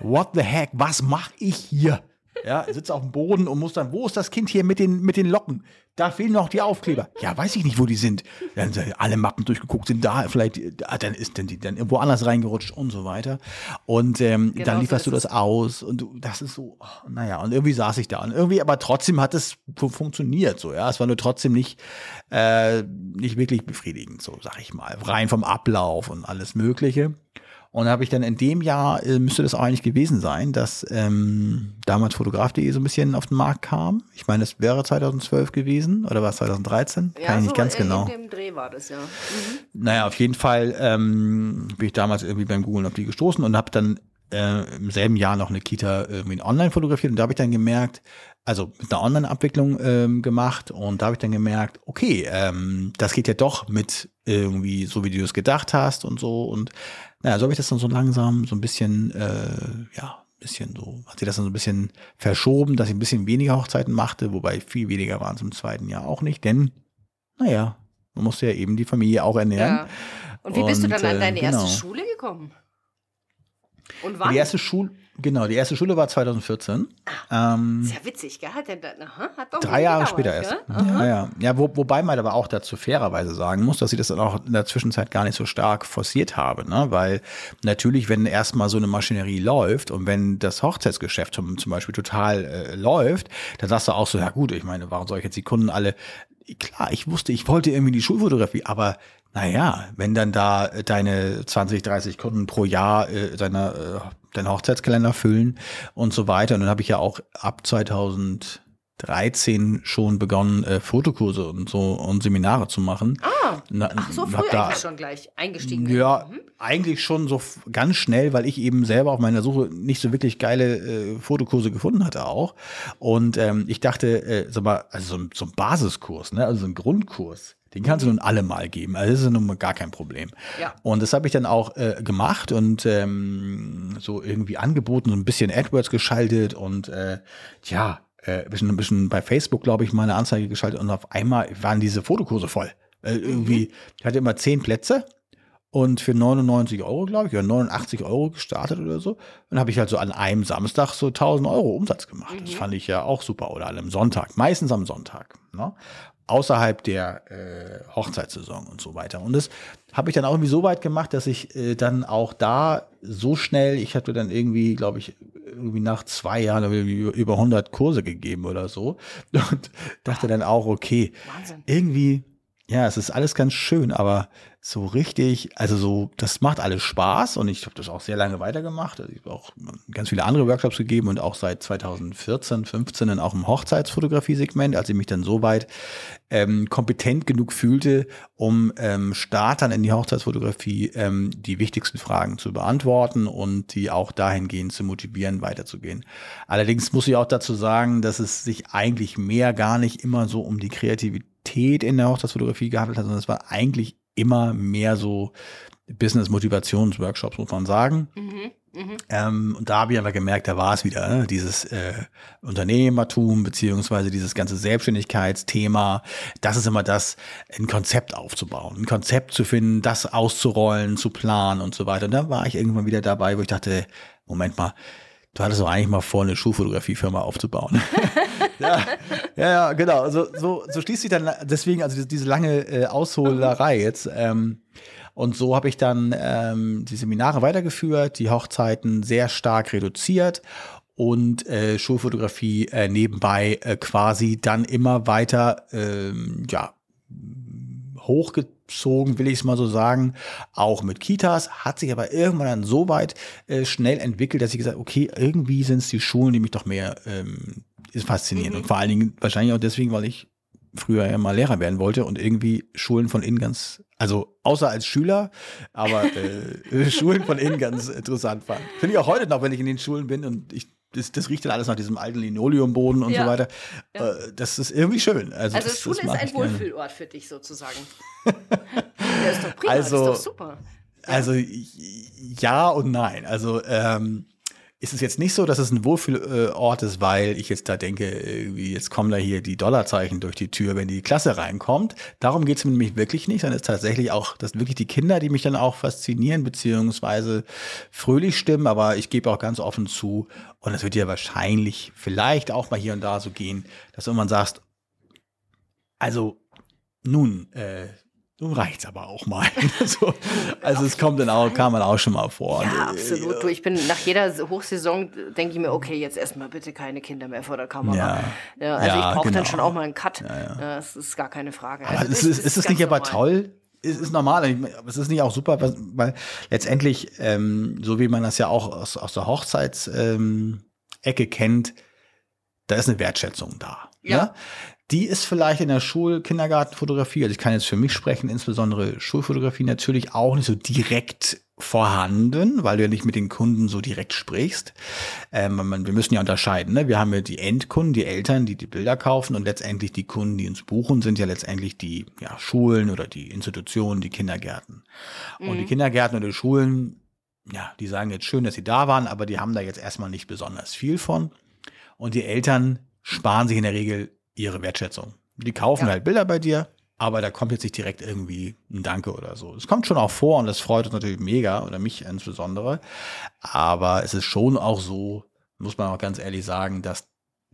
what the heck, was mache ich hier? Ja, sitzt auf dem Boden und muss dann, wo ist das Kind hier mit den, mit den Locken? Da fehlen noch die Aufkleber. Ja, weiß ich nicht, wo die sind. Dann sind alle Mappen durchgeguckt, sind da, vielleicht, ah, dann ist denn die dann irgendwo anders reingerutscht und so weiter. Und ähm, genau dann lieferst so du das aus und du, das ist so, oh, naja, und irgendwie saß ich da. Und irgendwie, aber trotzdem hat es funktioniert so, ja. Es war nur trotzdem nicht, äh, nicht wirklich befriedigend, so sag ich mal. Rein vom Ablauf und alles Mögliche. Und da habe ich dann in dem Jahr, äh, müsste das auch eigentlich gewesen sein, dass ähm, damals Fotograf.de so ein bisschen auf den Markt kam. Ich meine, es wäre 2012 gewesen oder war es 2013? Ja, Kann ich so nicht ganz in, genau. In dem Dreh war das, ja. Mhm. Naja, auf jeden Fall ähm, bin ich damals irgendwie beim Google auf die gestoßen und habe dann äh, im selben Jahr noch eine Kita irgendwie online fotografiert und da habe ich dann gemerkt, also mit einer Online-Abwicklung ähm, gemacht und da habe ich dann gemerkt, okay, ähm, das geht ja doch mit irgendwie so, wie du es gedacht hast und so und naja, so habe ich das dann so langsam so ein bisschen, äh, ja, ein bisschen so, hat sich das dann so ein bisschen verschoben, dass ich ein bisschen weniger Hochzeiten machte, wobei viel weniger waren es im zweiten Jahr auch nicht, denn, naja, man musste ja eben die Familie auch ernähren. Ja. Und wie bist und, du dann an deine äh, genau. erste Schule gekommen? Und wann? Die erste Schule, Genau, die erste Schule war 2014. Ah, ähm, ist ja witzig, gell? Hat, der, aha, hat doch drei Jahre später erst. Ja, ja. ja wo, wobei man aber auch dazu fairerweise sagen muss, dass ich das dann auch in der Zwischenzeit gar nicht so stark forciert habe. Ne? Weil natürlich, wenn erstmal so eine Maschinerie läuft und wenn das Hochzeitsgeschäft zum, zum Beispiel total äh, läuft, dann sagst du auch so, ja gut, ich meine, warum soll ich jetzt die Kunden alle klar, ich wusste, ich wollte irgendwie die Schulfotografie, aber naja, wenn dann da deine 20, 30 Kunden pro Jahr äh, deine äh, deinen Hochzeitskalender füllen und so weiter. Und dann habe ich ja auch ab 2013 schon begonnen, äh, Fotokurse und so und Seminare zu machen. Ah, Na, ach so früh da, eigentlich schon gleich eingestiegen. Ja, mhm. eigentlich schon so ganz schnell, weil ich eben selber auf meiner Suche nicht so wirklich geile äh, Fotokurse gefunden hatte auch. Und ähm, ich dachte, äh, sag mal, also so, so ein Basiskurs, ne, also so ein Grundkurs den kannst du nun alle mal geben. Also das ist nun gar kein Problem. Ja. Und das habe ich dann auch äh, gemacht und ähm, so irgendwie angeboten, so ein bisschen AdWords geschaltet und äh, ja, äh, ein bisschen, ein bisschen bei Facebook, glaube ich, mal eine Anzeige geschaltet und auf einmal waren diese Fotokurse voll. Äh, irgendwie, ich hatte immer zehn Plätze und für 99 Euro, glaube ich, oder 89 Euro gestartet oder so. Dann habe ich halt so an einem Samstag so 1000 Euro Umsatz gemacht. Das fand ich ja auch super. Oder an einem Sonntag, meistens am Sonntag. Ne? Außerhalb der äh, Hochzeitssaison und so weiter. Und das habe ich dann auch irgendwie so weit gemacht, dass ich äh, dann auch da so schnell, ich hatte dann irgendwie, glaube ich, irgendwie nach zwei Jahren über 100 Kurse gegeben oder so. *laughs* Und dachte dann auch, okay, Wahnsinn. irgendwie ja, es ist alles ganz schön, aber so richtig, also so, das macht alles Spaß und ich habe das auch sehr lange weitergemacht. Also ich habe auch ganz viele andere Workshops gegeben und auch seit 2014, 15 dann auch im Hochzeitsfotografie-Segment, als ich mich dann so weit ähm, kompetent genug fühlte, um ähm, Startern in die Hochzeitsfotografie ähm, die wichtigsten Fragen zu beantworten und die auch dahingehend zu motivieren, weiterzugehen. Allerdings muss ich auch dazu sagen, dass es sich eigentlich mehr gar nicht immer so um die Kreativität in der Hochzeitsfotografie gehandelt hat, sondern es war eigentlich immer mehr so Business-Motivationsworkshops, muss man sagen. Mhm. Mhm. Ähm, und da habe ich aber gemerkt, da war es wieder, ne? dieses äh, Unternehmertum beziehungsweise dieses ganze Selbstständigkeitsthema. Das ist immer das, ein Konzept aufzubauen, ein Konzept zu finden, das auszurollen, zu planen und so weiter. Und da war ich irgendwann wieder dabei, wo ich dachte, Moment mal, du hattest doch eigentlich mal vor, eine Schuhfotografiefirma aufzubauen. *laughs* ja, ja, ja, genau. Also, so, so schließt sich dann deswegen, also diese, diese lange äh, Ausholerei jetzt. Ähm, und so habe ich dann ähm, die Seminare weitergeführt, die Hochzeiten sehr stark reduziert und äh, Schulfotografie äh, nebenbei äh, quasi dann immer weiter ähm, ja hochgezogen, will ich es mal so sagen, auch mit Kitas, hat sich aber irgendwann dann so weit äh, schnell entwickelt, dass ich gesagt okay, irgendwie sind es die Schulen, die mich doch mehr ähm, ist faszinierend. Mhm. Und vor allen Dingen wahrscheinlich auch deswegen, weil ich früher ja mal Lehrer werden wollte und irgendwie Schulen von innen ganz, also außer als Schüler, aber äh, *laughs* Schulen von innen ganz interessant fand. Finde ich auch heute noch, wenn ich in den Schulen bin und ich das, das riecht dann alles nach diesem alten Linoleumboden und Ja. so weiter. Ja. Äh, das ist irgendwie schön. Also, Also das, Schule das ist ein. Wohlfühlort für dich sozusagen. *laughs* ja, ist doch prima, Also- ist doch super. Also ja und nein. Also ähm, ist es jetzt nicht so, dass es ein Wohlfühlort ist, weil ich jetzt da denke, jetzt kommen da hier die Dollarzeichen durch die Tür, wenn die Klasse reinkommt. Darum geht es mir nämlich wirklich nicht, sondern es ist tatsächlich auch, das wirklich die Kinder, die mich dann auch faszinieren, beziehungsweise fröhlich stimmen, aber ich gebe auch ganz offen zu, und es wird dir wahrscheinlich vielleicht auch mal hier und da so gehen, dass irgendwann sagst, also nun, äh, nun reicht's aber auch mal. *laughs* so, also es kommt dann auch, kam man auch schon mal vor. Ja, absolut. Du, ich bin nach jeder Hochsaison denke ich mir, okay, jetzt erstmal bitte keine Kinder mehr vor der Kamera. Ja. Ja, also Ja, ich brauche genau. dann schon auch mal einen Cut. Ja, Das ist gar keine Frage. Aber Also ist, das ist es nicht aber normal. toll? Es ist normal, aber es ist nicht auch super, weil letztendlich, ähm, so wie man das ja auch aus, aus der Hochzeitsecke ähm, kennt, da ist eine Wertschätzung da. Ja. Ne? Die ist vielleicht in der Schul-, Kindergartenfotografie, also ich kann jetzt für mich sprechen, insbesondere Schulfotografie natürlich auch nicht so direkt vorhanden, weil du ja nicht mit den Kunden so direkt sprichst. Ähm, wir müssen ja unterscheiden. Ne? Wir haben ja die Endkunden, die Eltern, die die Bilder kaufen und letztendlich die Kunden, die uns buchen, sind ja letztendlich die ja, Schulen oder die Institutionen, die Kindergärten. Und die Kindergärten oder die Schulen, ja, die sagen jetzt schön, dass sie da waren, aber die haben da jetzt erstmal nicht besonders viel von. Und die Eltern sparen sich in der Regel ihre Wertschätzung. Die kaufen Ja. halt Bilder bei dir, aber da kommt jetzt nicht direkt irgendwie ein Danke oder so. Es kommt schon auch vor und das freut uns natürlich mega oder mich insbesondere. Aber es ist schon auch so, muss man auch ganz ehrlich sagen, dass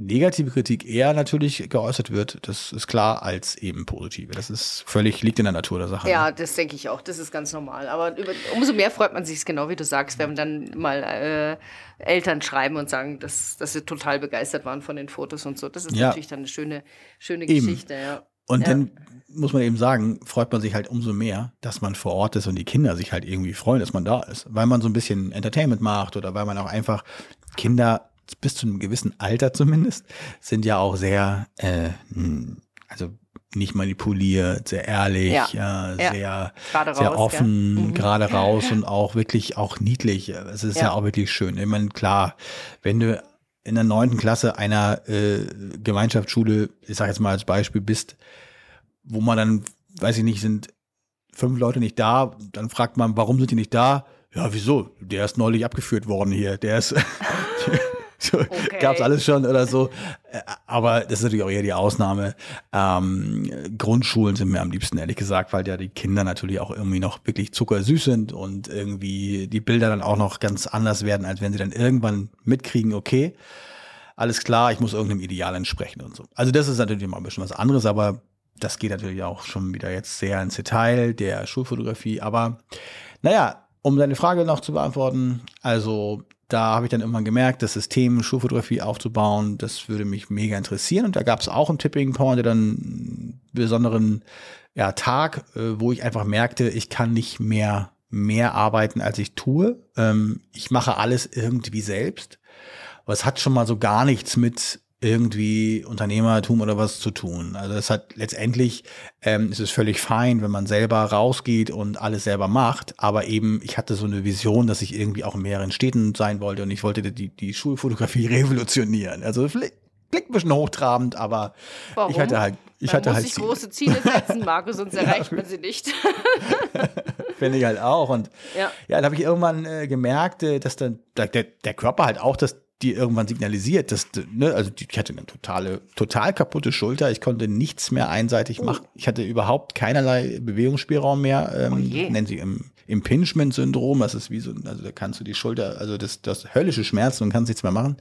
negative Kritik eher natürlich geäußert wird, das ist klar, als eben positive. Das ist völlig, liegt in der Natur der Sache. Ja, das denke ich auch. Das ist ganz normal. Aber über, umso mehr freut man sich, genau wie du sagst, wenn dann mal äh, Eltern schreiben und sagen, dass, dass sie total begeistert waren von den Fotos und so. Das ist Ja. natürlich dann eine schöne, schöne Eben. Geschichte. Ja. Und Ja. dann muss man eben sagen, freut man sich halt umso mehr, dass man vor Ort ist und die Kinder sich halt irgendwie freuen, dass man da ist. Weil man so ein bisschen Entertainment macht oder weil man auch einfach Kinder bis zu einem gewissen Alter zumindest sind ja auch sehr, äh, also nicht manipuliert, sehr ehrlich, Ja. ja. Ja. sehr, Gerade sehr raus, offen, gell? Mhm. gerade raus und *laughs* auch wirklich auch niedlich. Es ist ja, Ja. auch wirklich schön. Ich meine, klar, wenn du in der neunten Klasse einer äh, Gemeinschaftsschule, ich sage jetzt mal als Beispiel, bist, wo man dann, weiß ich nicht, sind fünf Leute nicht da, dann fragt man, warum sind die nicht da? Ja, wieso? Der ist neulich abgeführt worden hier. Der ist, *laughs* *laughs* So, okay. Gab's alles schon oder so. Äh, aber das ist natürlich auch eher die Ausnahme. Ähm, Grundschulen sind mir am liebsten, ehrlich gesagt, weil ja die Kinder natürlich auch irgendwie noch wirklich zuckersüß sind und irgendwie die Bilder dann auch noch ganz anders werden, als wenn sie dann irgendwann mitkriegen, okay, alles klar, ich muss irgendeinem Ideal entsprechen und so. Also das ist natürlich immer ein bisschen was anderes, aber das geht natürlich auch schon wieder jetzt sehr ins Detail der Schulfotografie. Aber naja, um deine Frage noch zu beantworten, also da habe ich dann irgendwann gemerkt, das System Schulfotografie aufzubauen, das würde mich mega interessieren. Und da gab es auch einen Tipping Point, dann einen besonderen ja, Tag, äh, wo ich einfach merkte, ich kann nicht mehr mehr arbeiten, als ich tue. Ähm, ich mache alles irgendwie selbst. Aber es hat schon mal so gar nichts mit irgendwie Unternehmertum oder was zu tun. Also es hat letztendlich ähm, es ist völlig fein, wenn man selber rausgeht und alles selber macht. Aber eben, ich hatte so eine Vision, dass ich irgendwie auch in mehreren Städten sein wollte und ich wollte die, die Schulfotografie *laughs* revolutionieren. Also klingt ein bisschen hochtrabend, aber Warum? ich hatte halt, ich man hatte muss halt sich große Ziele setzen, *laughs* Markus, sonst erreicht man sie nicht. *laughs* Finde ich halt auch. Und ja, ja dann habe ich irgendwann äh, gemerkt, äh, dass dann der, der Körper halt auch das die irgendwann signalisiert, dass, ne, also ich hatte eine totale, total kaputte Schulter. Ich konnte nichts mehr einseitig oh. machen. Ich hatte überhaupt keinerlei Bewegungsspielraum mehr. Ähm, oh nennen sie im Impingement-Syndrom. Das ist wie so, also da kannst du die Schulter, also das, das höllische Schmerzen und kannst nichts mehr machen.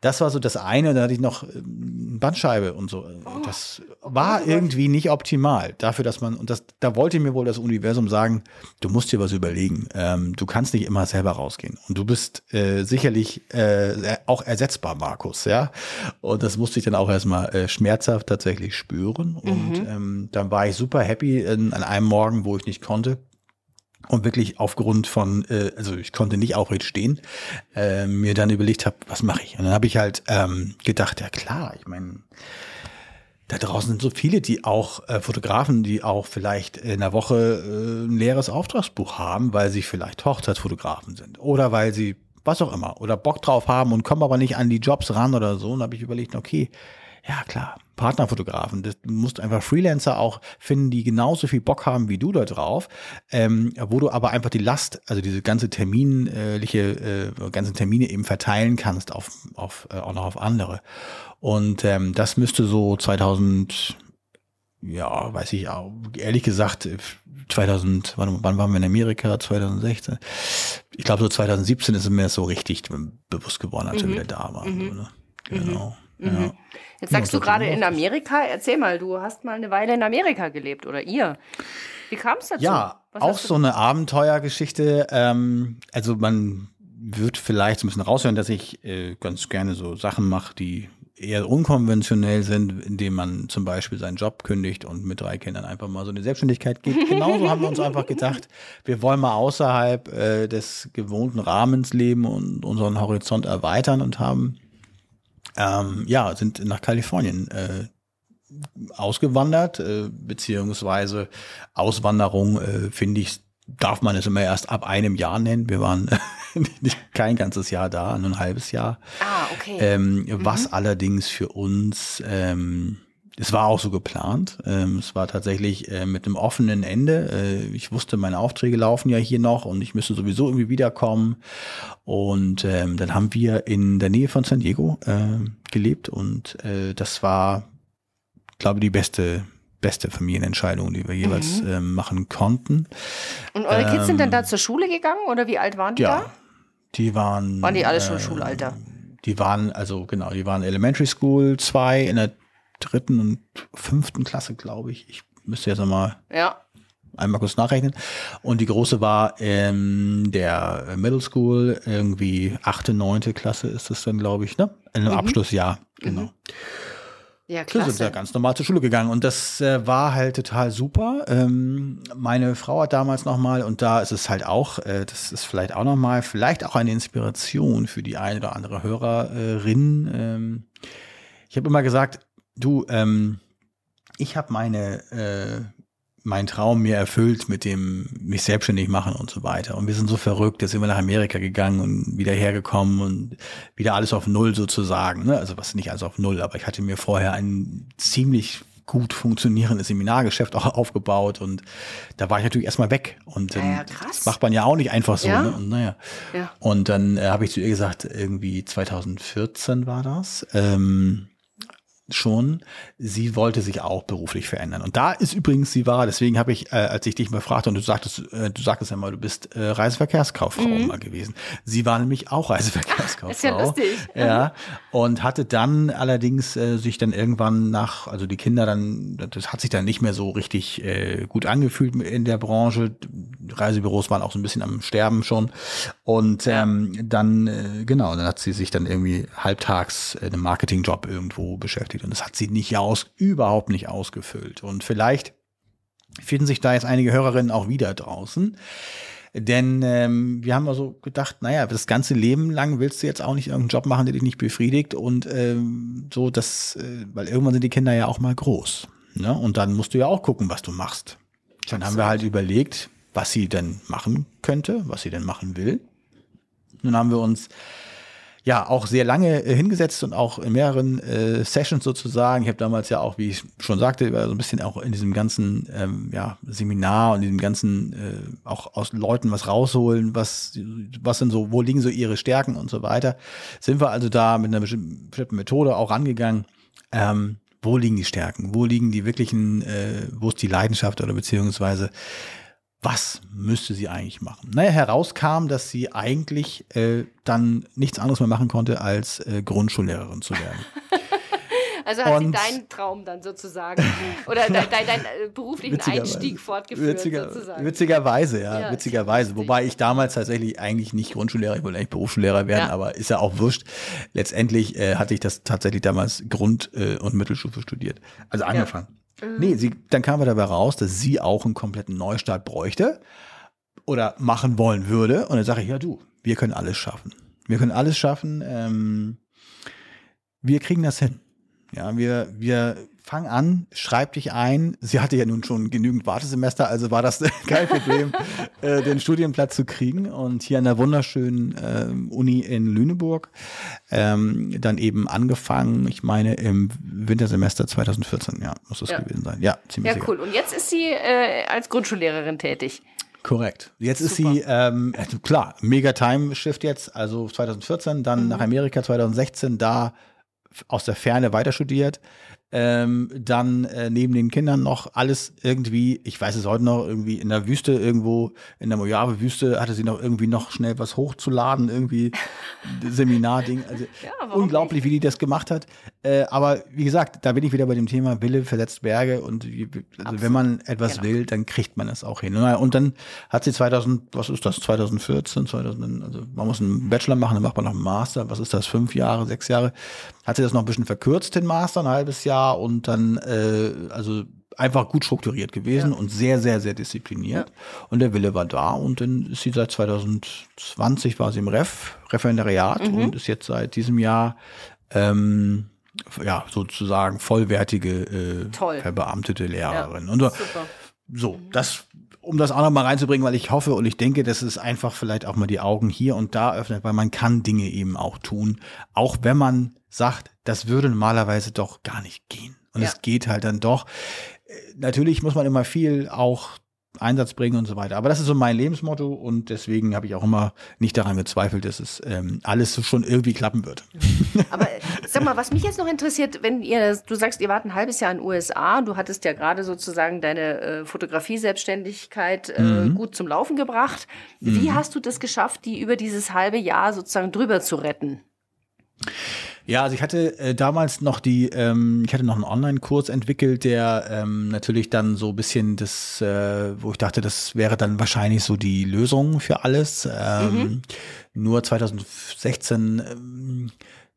Das war so das eine, da hatte ich noch ähm, Bandscheibe und so. Oh. Das war irgendwie nicht optimal dafür, dass man, und das, da wollte mir wohl das Universum sagen, du musst dir was überlegen. Ähm, du kannst nicht immer selber rausgehen. Und du bist äh, sicherlich äh, auch ersetzbar, Markus, ja. Und das musste ich dann auch erstmal äh, schmerzhaft tatsächlich spüren. Und mhm. ähm, dann war ich super happy in, an einem Morgen, wo ich nicht konnte und wirklich aufgrund von, äh, also ich konnte nicht aufrecht stehen, äh, mir dann überlegt habe, was mache ich? Und dann habe ich halt ähm, gedacht, ja klar, ich meine, da draußen sind so viele, die auch äh, Fotografen, die auch vielleicht in der Woche äh, ein leeres Auftragsbuch haben, weil sie vielleicht Hochzeitsfotografen sind oder weil sie was auch immer oder Bock drauf haben und kommen aber nicht an die Jobs ran oder so. Und habe ich überlegt, okay, ja klar, Partnerfotografen. Das, du musst einfach Freelancer auch finden, die genauso viel Bock haben wie du da drauf, ähm, wo du aber einfach die Last, also diese ganze terminliche, äh, ganzen Termine eben verteilen kannst auf, auf äh, auch noch auf andere. Und ähm, das müsste so 2000 ja, weiß ich auch, ehrlich gesagt, 2000, wann, wann waren wir in Amerika? 2016? Ich glaube, so 2017 ist es mir so richtig bewusst geworden, als mhm. wir wieder da waren. Mhm. Ne? Genau. Mhm. Jetzt sagst du gerade in Amerika, erzähl mal, du hast mal eine Weile in Amerika gelebt oder ihr. Wie kam es dazu? Ja, Was auch so eine Abenteuergeschichte. Ähm, also man wird vielleicht so ein bisschen raushören, dass ich äh, ganz gerne so Sachen mache, die eher unkonventionell sind, indem man zum Beispiel seinen Job kündigt und mit drei Kindern einfach mal so eine Selbstständigkeit geht. *laughs* Genauso haben wir uns einfach gedacht, wir wollen mal außerhalb äh, des gewohnten Rahmens leben und unseren Horizont erweitern und haben ähm, ja, sind nach Kalifornien äh, ausgewandert, äh, beziehungsweise Auswanderung, äh, finde ich, darf man es immer erst ab einem Jahr nennen. Wir waren *laughs* nicht kein ganzes Jahr da, nur ein halbes Jahr. Ah, okay. Ähm, mhm. Was allerdings für uns ähm, es war auch so geplant. Ähm, es war tatsächlich äh, mit einem offenen Ende. Äh, ich wusste, meine Aufträge laufen ja hier noch und ich müsste sowieso irgendwie wiederkommen. Und ähm, dann haben wir in der Nähe von San Diego äh, gelebt und äh, das war, glaube ich, die beste beste Familienentscheidung, die wir jeweils mhm. ähm, machen konnten. Und eure Kids sind dann da ähm, zur Schule gegangen oder wie alt waren die ja, da? Die waren. Waren die alle schon äh, Schulalter? Die waren, also genau, die waren Elementary School 2 in der dritten und fünften Klasse, glaube ich. Ich müsste jetzt einmal ja. einmal kurz nachrechnen. Und die große war in der Middle School, irgendwie achte, neunte Klasse ist es dann, glaube ich, ne? In einem mhm. Abschlussjahr, genau. Mhm. Ja, klasse. Wir sind ja ganz normal zur Schule gegangen und das äh, war halt total super. Ähm, meine Frau hat damals nochmal und da ist es halt auch, äh, das ist vielleicht auch nochmal, vielleicht auch eine Inspiration für die eine oder andere Hörerin. Ähm, ich habe immer gesagt, Du, ähm, ich habe meine äh, mein Traum mir erfüllt mit dem mich selbstständig machen und so weiter. Und wir sind so verrückt, jetzt sind wir nach Amerika gegangen und wieder hergekommen und wieder alles auf Null sozusagen. Ne? Also was nicht alles auf Null, aber ich hatte mir vorher einen ziemlich gut funktionierendes Seminargeschäft auch aufgebaut und da war ich natürlich erstmal weg und Ja, ja, ähm, krass. das macht man ja auch nicht einfach so. Ja. Ne? Und naja. Ja. Und dann äh, habe ich zu ihr gesagt, irgendwie 2014 war das. Ähm, schon, sie wollte sich auch beruflich verändern. Und da ist übrigens sie war, deswegen habe ich, äh, als ich dich mal fragte, und du sagtest, äh, du sagtest ja mal, du bist äh, Reiseverkehrskauffrau mal gewesen. Sie war nämlich auch Reiseverkehrskauffrau. Mhm. ist ja lustig. Ja, und hatte dann allerdings äh, sich dann irgendwann nach, also die Kinder dann, das hat sich dann nicht mehr so richtig äh, gut angefühlt in der Branche. Reisebüros waren auch so ein bisschen am Sterben schon. Und ähm, dann, äh, genau, dann hat sie sich dann irgendwie halbtags äh, einem Marketingjob irgendwo beschäftigt. Und das hat sie nicht aus, überhaupt nicht ausgefüllt. Und vielleicht finden sich da jetzt einige Hörerinnen auch wieder draußen. Denn ähm, wir haben also gedacht, naja, das ganze Leben lang willst du jetzt auch nicht irgendeinen Job machen, der dich nicht befriedigt und ähm, so, das, äh, weil irgendwann sind die Kinder ja auch mal groß. Ne? Und dann musst du ja auch gucken, was du machst. Dann haben wir halt überlegt, was sie denn machen könnte, was sie denn machen will. Nun haben wir uns ja auch sehr lange äh, hingesetzt und auch in mehreren äh, Sessions sozusagen. Ich habe damals ja auch, wie ich schon sagte, so ein bisschen auch in diesem ganzen ähm, ja, Seminar und diesem ganzen äh, auch aus Leuten was rausholen, was was sind so, wo liegen so ihre Stärken und so weiter. Sind wir also da mit einer bestimmten bestimmten Methode auch rangegangen. Ähm, wo liegen die Stärken? Wo liegen die wirklichen, äh, wo ist die Leidenschaft oder beziehungsweise was müsste sie eigentlich machen? Naja, herauskam, dass sie eigentlich äh, dann nichts anderes mehr machen konnte, als äh, Grundschullehrerin zu werden. *laughs* Also hat sie Und- deinen Traum dann sozusagen oder deinen dein, dein, äh, beruflichen Witzigerweise. Einstieg fortgeführt Witziger, sozusagen. witzigerweise, ja, Ja, witzigerweise. Wobei ich damals tatsächlich eigentlich nicht Grundschullehrer, ich wollte eigentlich Berufsschullehrer werden, Ja. aber ist ja auch wurscht. Letztendlich äh, hatte ich das tatsächlich damals Grund- äh, und Mittelstufe studiert. Also angefangen. Mhm. Nee, sie, dann kam wir dabei raus, dass sie auch einen kompletten Neustart bräuchte oder machen wollen würde. Und dann sage ich, ja du, wir können alles schaffen. Wir können alles schaffen. Ähm, wir kriegen das hin. Ja, wir, wir fangen an, schreib dich ein. Sie hatte ja nun schon genügend Wartesemester, also war das *laughs* kein Problem, äh, den Studienplatz zu kriegen. Und hier an der wunderschönen ähm, Uni in Lüneburg ähm, dann eben angefangen, ich meine im Wintersemester 2014, ja, muss das Ja. gewesen sein. Ja, ziemlich Ja, sicher. cool. Und jetzt ist sie äh, als Grundschullehrerin tätig. Korrekt. Jetzt ist Super. sie, ähm, also klar, mega Time Shift jetzt, also 2014, dann nach Amerika 2016, da aus der Ferne weiter studiert. Ähm, dann äh, neben den Kindern noch alles irgendwie, ich weiß es heute noch, irgendwie in der Wüste irgendwo, in der Mojave-Wüste hatte sie noch irgendwie noch schnell was hochzuladen, irgendwie *laughs* Seminarding. Also Ja, unglaublich, wie die das gemacht hat. Äh, aber wie gesagt, da bin ich wieder bei dem Thema Wille versetzt Berge und also wenn man etwas Genau. will, dann kriegt man es auch hin. Naja, Und dann hat sie 2000, was ist das, 2014, 2000, also man muss einen Bachelor machen, dann macht man noch einen Master, was ist das, fünf Jahre, sechs Jahre, hat sie das noch ein bisschen verkürzt, den Master, ein halbes Jahr und dann, äh, also einfach gut strukturiert gewesen und sehr, sehr, sehr diszipliniert. Und der Wille war da und dann ist sie seit 2020 war sie im Ref, Referendariat Mhm. und ist jetzt seit diesem Jahr ähm, ja, sozusagen vollwertige, äh, Toll. verbeamtete Lehrerin. Und so, Super. so, das, um das auch noch mal reinzubringen, weil ich hoffe und ich denke, dass es einfach vielleicht auch mal die Augen hier und da öffnet, weil man kann Dinge eben auch tun, auch wenn man sagt, das würde normalerweise doch gar nicht gehen. Und Ja. es geht halt dann doch. Äh, Natürlich muss man immer viel auch Einsatz bringen und so weiter. Aber das ist so mein Lebensmotto und deswegen habe ich auch immer nicht daran gezweifelt, dass es ähm, alles schon irgendwie klappen wird. Aber äh, sag mal, was mich jetzt noch interessiert, wenn ihr, du sagst, ihr wart ein halbes Jahr in den USA, du hattest ja gerade sozusagen deine äh, Fotografie-Selbstständigkeit äh, Mhm. gut zum Laufen gebracht. Wie hast du das geschafft, die über dieses halbe Jahr sozusagen drüber zu retten? Ja, also ich hatte äh, damals noch die, ähm, ich hatte noch einen Online-Kurs entwickelt, der ähm, natürlich dann so ein bisschen das, äh, wo ich dachte, das wäre dann wahrscheinlich so die Lösung für alles. Ähm, Nur 2016, ähm,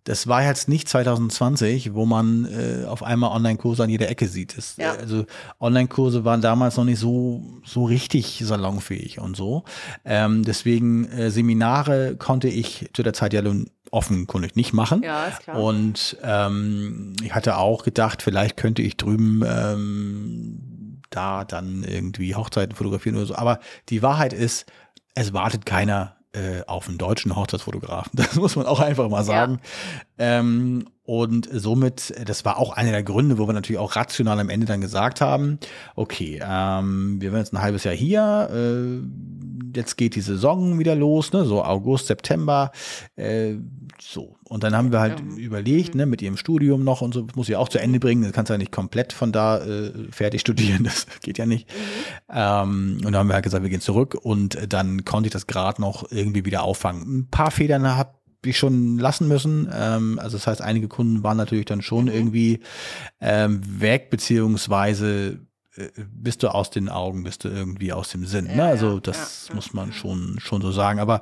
das war jetzt nicht 2020, wo man äh, auf einmal Online-Kurse an jeder Ecke sieht. Das, Ja. Also Online-Kurse waren damals noch nicht so, so richtig salonfähig und so. Ähm, deswegen äh, Seminare konnte ich zu der Zeit ja nun offenkundig nicht machen. Ja, ist klar. Und ähm, ich hatte auch gedacht, vielleicht könnte ich drüben ähm, da dann irgendwie Hochzeiten fotografieren oder so. Aber die Wahrheit ist, es wartet keiner äh, auf einen deutschen Hochzeitsfotografen. *laughs* Das muss man auch einfach mal sagen. Ähm, Und somit, das war auch einer der Gründe, wo wir natürlich auch rational am Ende dann gesagt haben, okay, ähm, wir werden jetzt ein halbes Jahr hier, äh, jetzt geht die Saison wieder los, ne, so August, September, äh, so. Und dann haben wir halt mhm. überlegt, ne, mit ihrem Studium noch und so, muss ich auch zu Ende bringen, das kannst du ja nicht komplett von da äh, fertig studieren, *laughs* das geht ja nicht. Mhm. Ähm, und dann haben wir halt gesagt, wir gehen zurück und dann konnte ich das gerade noch irgendwie wieder auffangen. Ein paar Federn habe ich schon lassen müssen. Ähm, also das heißt, einige Kunden waren natürlich dann schon irgendwie ähm, weg, beziehungsweise bist du aus den Augen, bist du irgendwie aus dem Sinn. Ne? Also das ja, muss man schon, schon so sagen. Aber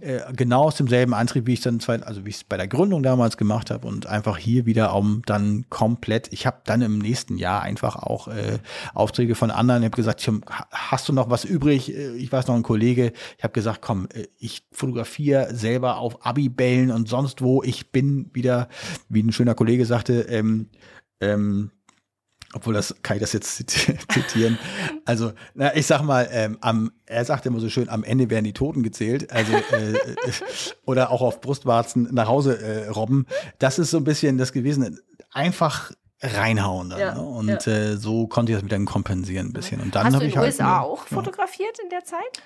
äh, genau aus demselben Antrieb, wie ich dann zwei, also wie ich es bei der Gründung damals gemacht habe und einfach hier wieder um dann komplett, ich habe dann im nächsten Jahr einfach auch äh, Aufträge von anderen, ich habe gesagt, hast du noch was übrig? Äh, ich weiß noch ein Kollege, ich habe gesagt, komm, äh, ich fotografiere selber auf Abibellen und sonst wo. Ich bin wieder, wie ein schöner Kollege sagte, ähm, ähm, obwohl das kann ich das jetzt *laughs* zitieren. Also, na, ich sag mal, ähm, am, er sagt immer so schön, am Ende werden die Toten gezählt, also äh, äh, oder auch auf Brustwarzen nach Hause äh, robben. Das ist so ein bisschen das gewesen. Einfach reinhauen dann. Ja, ne? Und ja. äh, so konnte ich das mit dann kompensieren ein bisschen. Und dann Hast du in den halt USA auch fotografiert in der Zeit?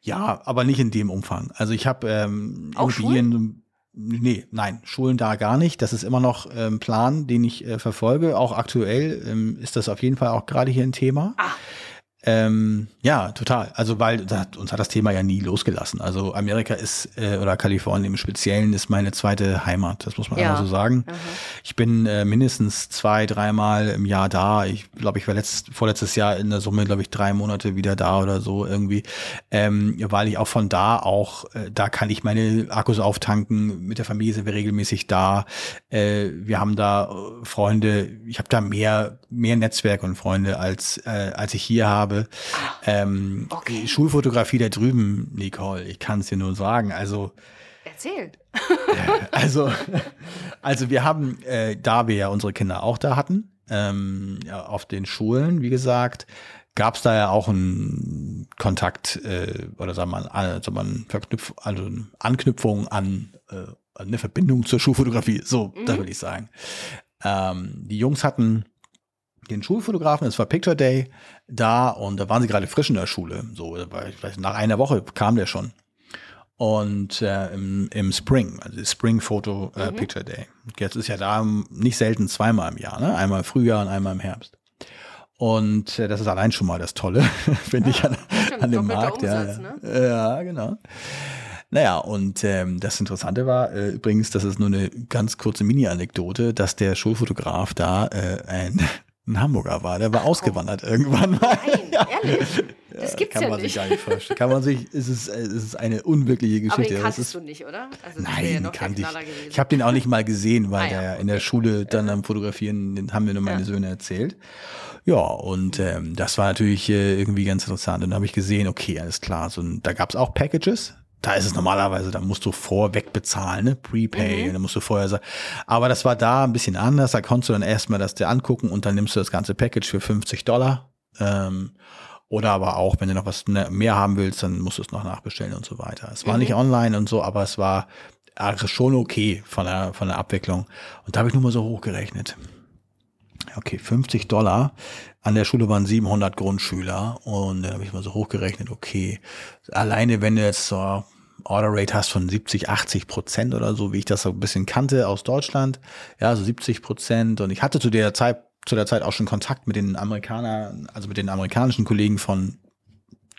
Ja, aber nicht in dem Umfang. Also ich habe ähm, Immobilien Nee, nein, Schulen da gar nicht. Das ist immer noch ähm, Plan, den ich äh, verfolge. Auch aktuell ähm, ist das auf jeden Fall auch gerade hier ein Thema. Ah. Ähm, ja, total. Also, weil das, uns hat das Thema ja nie losgelassen. Also Amerika ist, äh, oder Kalifornien im Speziellen, ist meine zweite Heimat. Das muss man ja. so sagen. Mhm. Ich bin äh, mindestens zwei, dreimal im Jahr da. Ich glaube, ich war letzt, vorletztes Jahr in der Summe, glaube ich, drei Monate wieder da oder so irgendwie. Ähm, weil ich auch von da auch, äh, da kann ich meine Akkus auftanken. Mit der Familie sind wir regelmäßig da. Äh, wir haben da äh, Freunde. Ich habe da mehr, mehr Netzwerk und Freunde, als, äh, als ich hier habe habe. Ah, ähm, okay. Schulfotografie da drüben, Nicole, ich kann es dir nur sagen. Also Erzählt. also, also wir haben, äh, da wir ja unsere Kinder auch da hatten, ähm, auf den Schulen, wie gesagt, gab es da ja auch einen Kontakt äh, oder sagen wir mal, also man Verknüpf also eine Anknüpfung an äh, eine Verbindung zur Schulfotografie. So, mhm. das will ich sagen. Ähm, die Jungs hatten den Schulfotografen, es war Picture Day da und da waren sie gerade frisch in der Schule. So, weiß, nach einer Woche kam der schon. Und äh, im, im Spring, also Spring Photo äh, mhm. Picture Day. Jetzt ist ja da nicht selten zweimal im Jahr, ne? Einmal im Frühjahr und einmal im Herbst. Und äh, das ist allein schon mal das Tolle, *laughs* finde ja, ich, an, an dem Markt. Umsatz, ja, ne? ja, genau. Naja, und ähm, das Interessante war äh, übrigens, das ist nur eine ganz kurze Mini-Anekdote, dass der Schulfotograf da äh, ein ein Hamburger war, der war Ach, ausgewandert komm. irgendwann mal. Nein, *laughs* ja. ehrlich? Das ja, gibt's kann ja man nicht. Sich gar nicht vorstellen. Kann man sich, es ist, es ist eine unwirkliche Geschichte. Aber den kanntest ist, du nicht, oder? Also nein, ja kannte ich. Gewesen. Ich habe den auch nicht mal gesehen, weil ah, ja, der in der Schule dann am Fotografieren, den haben mir nur meine Söhne erzählt. Ja, und ähm, das war natürlich äh, irgendwie ganz interessant. Und dann habe ich gesehen, okay, alles klar. So, da gab es auch Packages, da ist es normalerweise, da musst du vorweg bezahlen, ne? Prepay, mhm. da musst du vorher sagen. Aber das war da ein bisschen anders. Da konntest du dann erstmal das dir angucken und dann nimmst du das ganze Package für 50 Dollar. Ähm, oder aber auch, wenn du noch was ne, mehr haben willst, dann musst du es noch nachbestellen und so weiter. Es war mhm. nicht online und so, aber es war schon okay von der, von der Abwicklung. Und da habe ich nur mal so hochgerechnet. Okay, 50 Dollar. An der Schule waren 700 Grundschüler und da habe ich mal so hochgerechnet, okay, alleine wenn du jetzt so Order Rate hast von 70, 80 Prozent oder so, wie ich das so ein bisschen kannte aus Deutschland. Ja, so 70 Prozent. Und ich hatte zu der Zeit, zu der Zeit auch schon Kontakt mit den Amerikanern, also mit den amerikanischen Kollegen von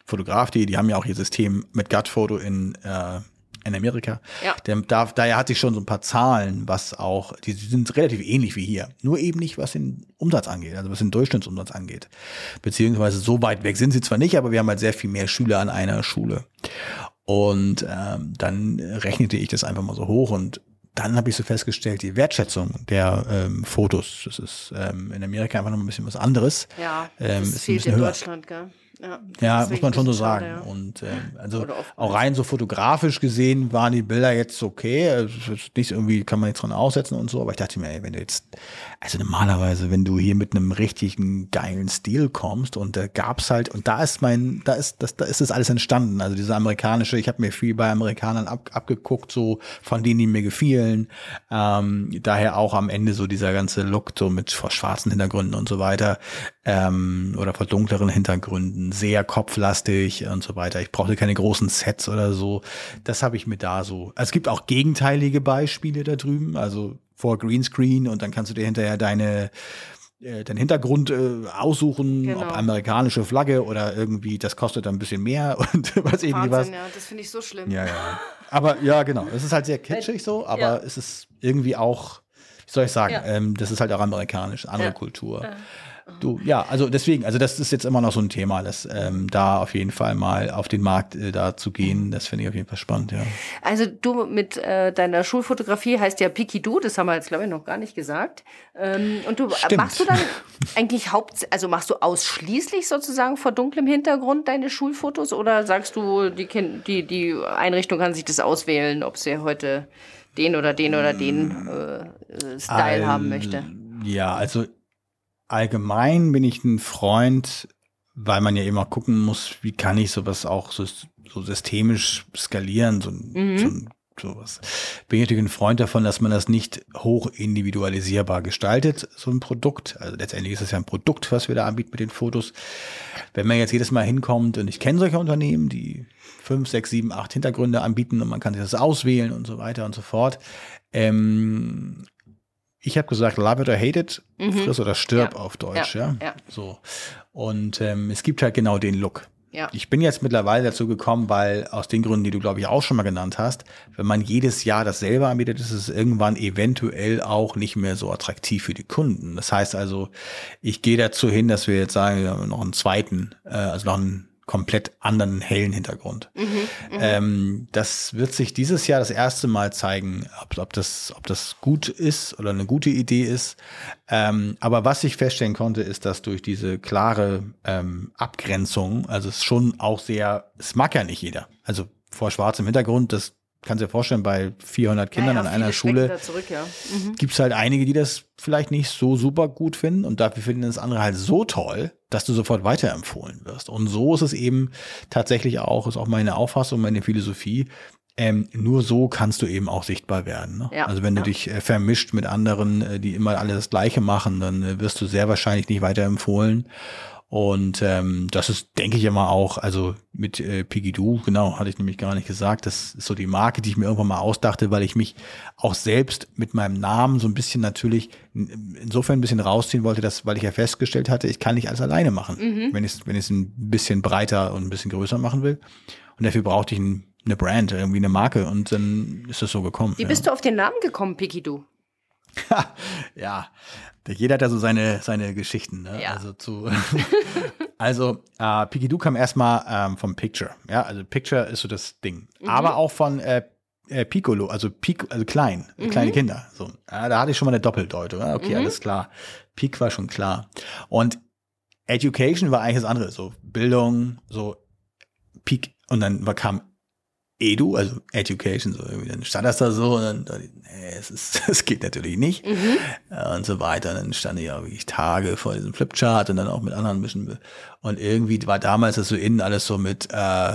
Fotograf.de, die haben ja auch ihr System mit Gut-Foto in, äh, in Amerika. Ja. Der, da, daher hatte ich schon so ein paar Zahlen, was auch, die sind relativ ähnlich wie hier. Nur eben nicht, was den Umsatz angeht, also was den Durchschnittsumsatz angeht. Beziehungsweise so weit weg sind sie zwar nicht, aber wir haben halt sehr viel mehr Schüler an einer Schule. Und ähm, dann rechnete ich das einfach mal so hoch und dann habe ich so festgestellt, die Wertschätzung der ähm, Fotos, das ist ähm, in Amerika einfach noch ein bisschen was anderes. Ja, ähm, das fehlt in höher. Deutschland, gell? Ja, Ja, muss man schon so sagen. schade, ja. Und ähm, also auch rein so fotografisch gesehen waren die Bilder jetzt okay. Also es nicht irgendwie, kann man jetzt dran aussetzen und so, aber ich dachte mir, ey, wenn du jetzt, also normalerweise, wenn du hier mit einem richtigen geilen Stil kommst und da gab's halt, und da ist mein, da ist das, da ist das alles entstanden. Also diese amerikanische, ich habe mir viel bei Amerikanern ab, abgeguckt, so von denen, die mir gefielen. Ähm, daher auch am Ende so dieser ganze Look, so mit vor schwarzen Hintergründen und so weiter, ähm, oder vor dunkleren Hintergründen, sehr kopflastig und so weiter. Ich brauchte keine großen Sets oder so. Das habe ich mir da so. Also es gibt auch gegenteilige Beispiele da drüben, also vor Greenscreen und dann kannst du dir hinterher deine äh, deinen Hintergrund äh, aussuchen, Genau. ob amerikanische Flagge oder irgendwie, das kostet dann ein bisschen mehr *laughs* und ich nicht was. Ja, das finde ich so schlimm. Ja, ja. Aber ja, genau. Es ist halt sehr kitschig so, aber Ja. es ist irgendwie auch, wie soll ich sagen, Ja. ähm, das ist halt auch amerikanisch, andere Ja. Kultur. Du, ja, also deswegen, also das ist jetzt immer noch so ein Thema, das ähm, da auf jeden Fall mal auf den Markt äh, da zu gehen, das finde ich auf jeden Fall spannend, ja. Also du mit äh, deiner Schulfotografie heißt ja Pikidu, das haben wir jetzt glaube ich noch gar nicht gesagt. Ähm, und du Stimmt. machst du dann eigentlich haupt, also machst du ausschließlich sozusagen vor dunklem Hintergrund deine Schulfotos oder sagst du, die kind, die die Einrichtung kann sich das auswählen, ob sie heute den oder den oder den äh, äh, Style haben möchte? Ja, also allgemein bin ich ein Freund, weil man ja immer gucken muss, wie kann ich sowas auch so, so systemisch skalieren, so, ein- Mhm. so, sowas. Bin ich natürlich ein Freund davon, dass man das nicht hoch individualisierbar gestaltet, so ein Produkt. Also letztendlich ist es ja ein Produkt, was wir da anbieten mit den Fotos. Wenn man jetzt jedes Mal hinkommt und ich kenne solche Unternehmen, die fünf, sechs, sieben, acht Hintergründe anbieten und man kann sich das auswählen und so weiter und so fort. Ähm, ich habe gesagt, love it or hate it, friss oder stirb Ja. auf Deutsch, ja. Ja, ja. So. Und ähm, es gibt halt genau den Look. Ja. Ich bin jetzt mittlerweile dazu gekommen, weil aus den Gründen, die du, glaube ich, auch schon mal genannt hast, wenn man jedes Jahr dasselbe anbietet, ist es irgendwann eventuell auch nicht mehr so attraktiv für die Kunden. Das heißt also, ich gehe dazu hin, dass wir jetzt sagen, wir haben noch einen zweiten, äh, also noch einen komplett anderen hellen Hintergrund. Ähm, das wird sich dieses Jahr das erste Mal zeigen, ob, ob, das, ob das gut ist oder eine gute Idee ist. Ähm, aber was ich feststellen konnte, ist, dass durch diese klare ähm, Abgrenzung, also es ist schon auch sehr, es mag ja nicht jeder. Also vor schwarzem Hintergrund, das kannst du dir vorstellen, bei 400 Kindern Ja, an einer Schule zurück, ja. Mhm. gibt es halt einige, die das vielleicht nicht so super gut finden und dafür finden das andere halt so toll, dass du sofort weiterempfohlen wirst. Und so ist es eben tatsächlich auch, ist auch meine Auffassung, meine Philosophie. Ähm, nur so kannst du eben auch sichtbar werden. Ne? Ja, also wenn du dich äh, vermischt mit anderen, äh, die immer alle das Gleiche machen, dann äh, wirst du sehr wahrscheinlich nicht weiterempfohlen. Und ähm, das ist, denke ich immer auch, also mit äh, Pigidoo, genau, hatte ich nämlich gar nicht gesagt. Das ist so die Marke, die ich mir irgendwann mal ausdachte, weil ich mich auch selbst mit meinem Namen so ein bisschen natürlich in- insofern ein bisschen rausziehen wollte, dass, weil ich ja festgestellt hatte, ich kann nicht alles alleine machen, wenn ich es wenn ich es ein bisschen breiter und ein bisschen größer machen will. Und dafür brauchte ich ein, eine Brand, irgendwie eine Marke und dann ist es so gekommen. Wie bist du auf den Namen gekommen, Pikidu? *laughs* ja, jeder hat ja so seine, seine Geschichten. Ne? Ja. Also zu, *laughs* also äh, Pigidoo kam erstmal ähm, vom Picture. Ja, also Picture ist so das Ding. Mhm. Aber auch von äh, äh, Piccolo, also Pic, also klein, Mhm. kleine Kinder. So, ja, da hatte ich schon mal eine Doppeldeutung. Ja, okay, alles klar. Peak war schon klar. Und Education war eigentlich das andere, so Bildung, so Peak und dann kam Edu, also Education, so irgendwie, dann stand das da so und dann, ich, nee, es ist, *laughs* es geht natürlich nicht äh, und so weiter. Und dann stand ich ja wirklich Tage vor diesem Flipchart und dann auch mit anderen ein bisschen. Und irgendwie war damals das so innen alles so mit äh,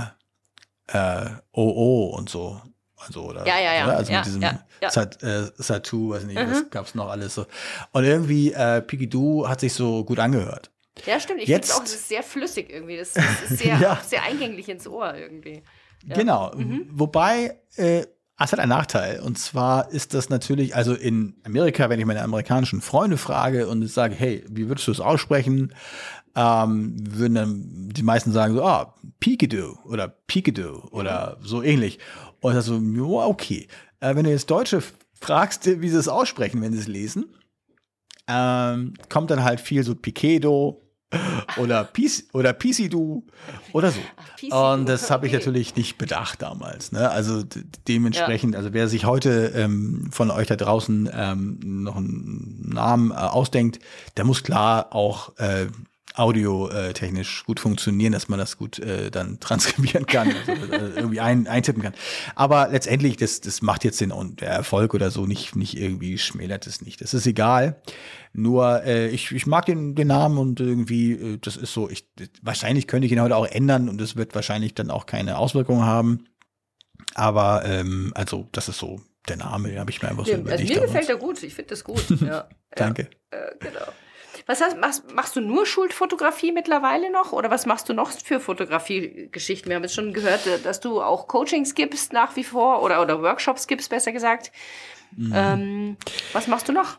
äh, OO und so. Also, oder, Ja, ja, ja. Oder? Also Ja, mit diesem ja, ja. Sat, äh, Satu, weiß nicht, was gab's noch alles so. Und irgendwie äh, Pigidoo hat sich so gut angehört. Ja, stimmt. Ich finde es auch, es ist sehr flüssig irgendwie. Das, das *laughs* ist sehr, auch sehr eingänglich ins Ohr irgendwie. Ja. Genau. Mhm. Wobei, äh, es hat einen Nachteil. Und zwar ist das natürlich, also in Amerika, wenn ich meine amerikanischen Freunde frage und sage, hey, wie würdest du es aussprechen? Ähm, würden dann die meisten sagen so, ah, Peekadoo oder Peekadoo oder so ähnlich. Und das so, ja, okay. Äh, wenn du jetzt Deutsche fragst, wie sie es aussprechen, wenn sie es lesen, ähm, kommt dann halt viel so Piquedo oder Pis oder Pisidu oder so. Pisidu, Und das habe ich okay. natürlich nicht bedacht damals. Ne? Also dementsprechend, also wer sich heute ähm, von euch da draußen ähm, noch einen Namen äh, ausdenkt, der muss klar auch äh, audiotechnisch gut funktionieren, dass man das gut äh, dann *laughs* transkribieren kann, also, äh, irgendwie ein, eintippen kann. Aber letztendlich, das, das macht jetzt den der Erfolg oder so nicht, nicht irgendwie, schmälert es nicht. Das ist egal. Nur äh, ich, ich mag den, den Namen und irgendwie, äh, das ist so, ich, wahrscheinlich könnte ich ihn heute auch ändern und es wird wahrscheinlich dann auch keine Auswirkungen haben. Aber ähm, also, das ist so der Name, habe ich mir einfach so Ja, überlegt. also mir gefällt er gut, ich finde das gut. *laughs* Ja. Danke. Ja, äh, genau. Was hast, machst, machst du nur Schulfotografie mittlerweile noch oder was machst du noch für Fotografiegeschichten? Wir haben jetzt schon gehört, äh, dass du auch Coachings gibst nach wie vor oder, oder Workshops gibst, besser gesagt. Mhm. Ähm, was machst du noch?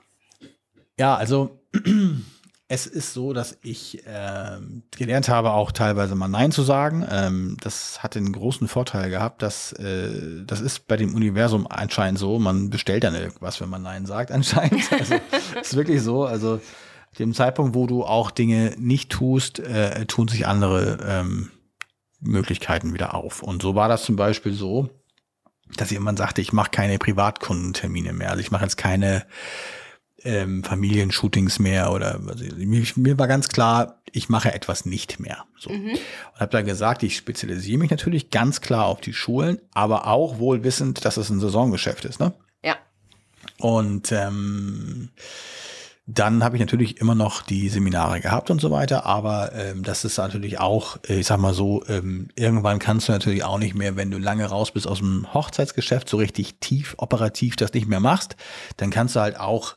Ja, also *clears throat* es ist so, dass ich ähm, gelernt habe, auch teilweise mal Nein zu sagen. Ähm, das hat den großen Vorteil gehabt, dass äh, das ist bei dem Universum anscheinend so, man bestellt dann irgendwas, wenn man Nein sagt, *laughs* anscheinend. Also ist wirklich so. Also dem Zeitpunkt, wo du auch Dinge nicht tust, äh, tun sich andere ähm, Möglichkeiten wieder auf. Und so war das zum Beispiel so, dass jemand sagte, ich mache keine Privatkundentermine mehr. Also ich mache jetzt keine ähm, Familienshootings mehr oder also mir, mir war ganz klar, ich mache etwas nicht mehr. So. Und habe dann gesagt, ich spezialisiere mich natürlich ganz klar auf die Schulen, aber auch wohl wissend, dass es ein Saisongeschäft ist. Ne? Ja. Und ähm, dann habe ich natürlich immer noch die Seminare gehabt und so weiter, aber ähm, das ist natürlich auch, äh, ich sag mal so, ähm, irgendwann kannst du natürlich auch nicht mehr, wenn du lange raus bist aus dem Hochzeitsgeschäft, so richtig tief operativ das nicht mehr machst, dann kannst du halt auch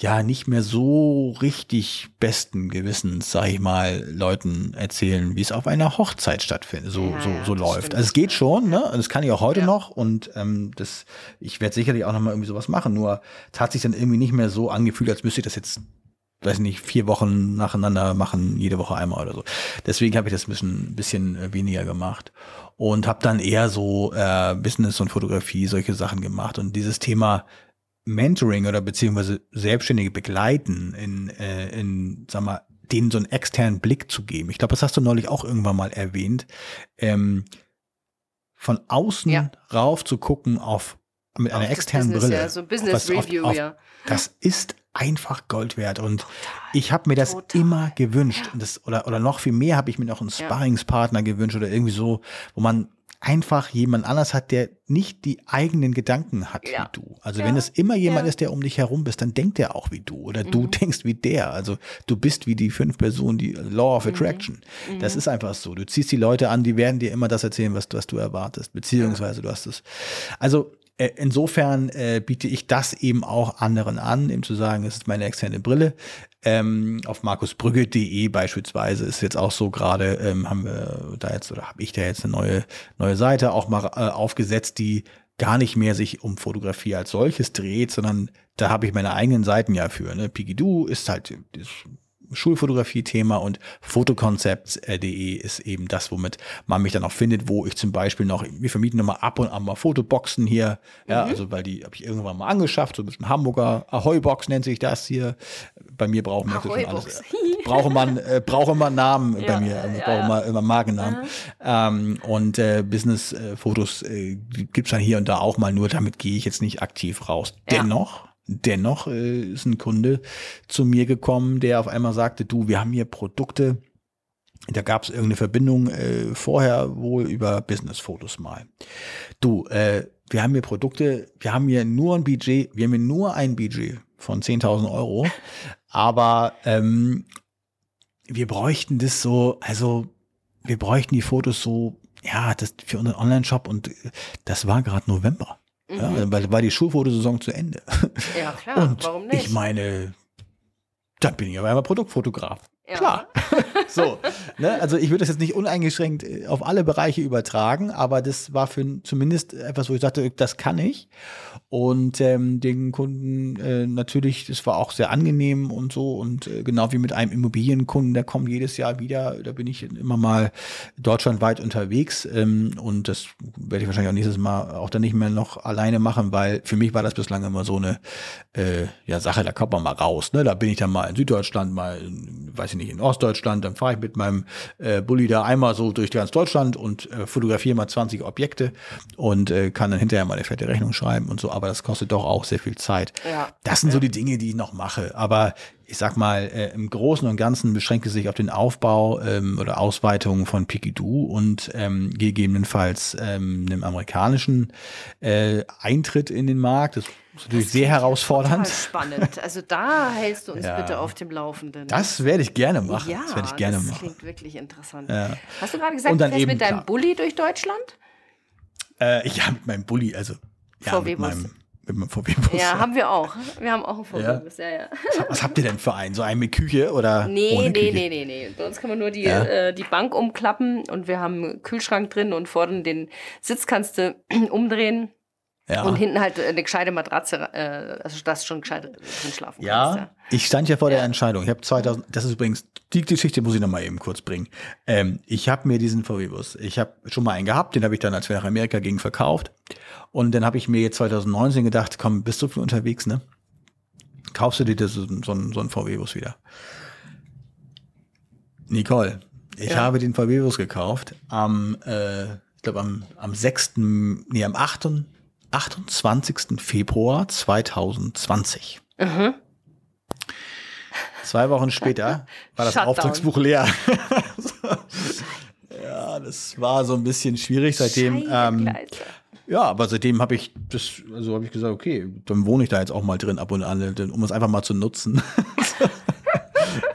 ja nicht mehr so richtig besten Gewissens, sag ich mal, Leuten erzählen, wie es auf einer Hochzeit stattfindet, so Ja, so so läuft. stimmt. Also es geht schon, ne? Das kann ich auch heute Ja. noch und ähm, das, ich werde sicherlich auch noch mal irgendwie sowas machen. Nur es hat sich dann irgendwie nicht mehr so angefühlt, als müsste ich das jetzt, weiß nicht, vier Wochen nacheinander machen, jede Woche einmal oder so. Deswegen habe ich das ein bisschen, bisschen äh, weniger gemacht und habe dann eher so äh, Business und Fotografie solche Sachen gemacht und dieses Thema Mentoring oder beziehungsweise Selbstständige begleiten in, äh, in, sag mal, denen so einen externen Blick zu geben. Ich glaube, das hast du neulich auch irgendwann mal erwähnt. Ähm, von außen Ja. rauf zu gucken auf mit einer Auf das externen Business, Brille. Ja, so Business Was auf- Review, auf- ja. Das ist einfach Gold wert. Und ich habe mir das total. immer gewünscht. Ja. Das, oder, oder noch viel mehr habe ich mir noch einen. Sparringspartner gewünscht oder irgendwie so, wo man einfach jemand anders hat, der nicht die eigenen Gedanken hat Ja. wie du. Also Ja. wenn es immer jemand Ja. ist, der um dich herum bist, dann denkt er auch wie du oder du Mhm. denkst wie der. Also du bist wie die fünf Personen, die Law Mhm. of Attraction. Das ist einfach so. Du ziehst die Leute an, die werden dir immer das erzählen, was, was du erwartest, beziehungsweise du hast es. Also insofern äh, biete ich das eben auch anderen an, eben zu sagen, es ist meine externe Brille. Ähm, auf markusbrügge.de beispielsweise ist jetzt auch so gerade, ähm, haben wir da jetzt oder habe ich da jetzt eine neue, neue Seite auch mal äh, aufgesetzt, die gar nicht mehr sich um Fotografie als solches dreht, sondern da habe ich meine eigenen Seiten ja für. Ne? Pigidoo ist halt das Schulfotografie-Thema und Fotoconcepts.de ist eben das, womit man mich dann auch findet, wo ich zum Beispiel noch, wir vermieten nochmal ab und an mal Fotoboxen hier, ja, Mhm. also weil die habe ich irgendwann mal angeschafft, so ein bisschen Hamburger Ahoi-Box nennt sich das hier. Bei mir brauchen wir schon alles. Brauche man, äh, brauche man Namen bei Ja, mir, also ja, brauche ja. man immer Markennamen. Ähm, und äh, Business-Fotos äh, gibt's dann hier und da auch mal, nur damit gehe ich jetzt nicht aktiv raus. Dennoch Dennoch äh, ist ein Kunde zu mir gekommen, der auf einmal sagte, du, wir haben hier Produkte, da gab es irgendeine Verbindung äh, vorher wohl über Business-Fotos mal. Du, äh, wir haben hier Produkte, wir haben hier nur ein Budget, wir haben hier nur ein Budget von 10.000 Euro, aber ähm, wir bräuchten das so, also wir bräuchten die Fotos so, ja, das für unseren Online-Shop und äh, das war gerade November. Ja, Mhm. weil war die Schulfotosaison zu Ende. Ja, klar, *laughs* Und warum nicht? ich meine, dann bin ich aber einmal Produktfotograf. Ja. Klar. *laughs* so, ne? Also ich würde das jetzt nicht uneingeschränkt äh, auf alle Bereiche übertragen, aber das war für zumindest etwas, wo ich sagte, das kann ich. Und ähm, den Kunden äh, natürlich, das war auch sehr angenehm und so. Und äh, genau wie mit einem Immobilienkunden, der kommt jedes Jahr wieder, da bin ich immer mal deutschlandweit unterwegs. Ähm, und das werde ich wahrscheinlich auch nächstes Mal auch dann nicht mehr noch alleine machen, weil für mich war das bislang immer so eine äh, ja, Sache, da kommt man mal raus. Ne? Da bin ich dann mal in Süddeutschland, mal, in, weiß ich nicht, in Ostdeutschland, dann fahre ich mit meinem äh, Bulli da einmal so durch ganz Deutschland und äh, fotografiere mal 20 Objekte und äh, kann dann hinterher mal eine fette Rechnung schreiben und so, aber das kostet doch auch sehr viel Zeit. Ja. Das sind so die Dinge, die ich noch mache. Aber ich sag mal, äh, im Großen und Ganzen beschränkt es sich auf den Aufbau ähm, oder Ausweitung von Pikidoo und ähm, gegebenenfalls ähm, einem amerikanischen äh, Eintritt in den Markt. Das ist natürlich Das sehr herausfordernd. Spannend. Also da hältst du uns Ja. bitte auf dem Laufenden. Das werde ich gerne machen. ja, das werde ich gerne das machen. klingt wirklich interessant. Ja. Hast du gerade gesagt, Und du fährst eben, mit deinem klar. Bulli durch Deutschland? Äh, ja, mit meinem Bulli, also ja, VW mit mit meinem VW-Bus. Ja, haben wir auch. *laughs* Wir haben auch einen VW-Bus, ja, ja. Was habt ihr denn für einen? So einen mit Küche oder Nee, ohne nee, Küche? nee, nee, nee. Bei uns kann man nur die, äh, die Bank umklappen und wir haben einen Kühlschrank drin und vorne den Sitz kannst du umdrehen Ja. und hinten halt eine gescheite Matratze, äh, also dass du schon gescheit drin schlafen Ja, kannst. ich stand ja vor der Ja. Entscheidung. Ich habe 2000, das ist übrigens, die Geschichte muss ich noch mal eben kurz bringen. Ähm, ich habe mir diesen VW-Bus, ich habe schon mal einen gehabt, den habe ich dann, als wir nach Amerika gingen, verkauft. Und dann habe ich mir jetzt 2019 gedacht, komm, bist du viel unterwegs, ne? Kaufst du dir das, so, so einen VW-Bus wieder? Nicole, ich Ja. habe den VW-Bus gekauft am, äh, ich glaube am, am 6., nee, am 8., 28. Februar 2020. Mhm. Zwei Wochen später war das Shutdown. Auftragsbuch leer. *laughs* ja, das war so ein bisschen schwierig. Seitdem, ähm, ja, aber seitdem habe ich das, also habe ich gesagt, okay, dann wohne ich da jetzt auch mal drin ab und an, um es einfach mal zu nutzen. *laughs*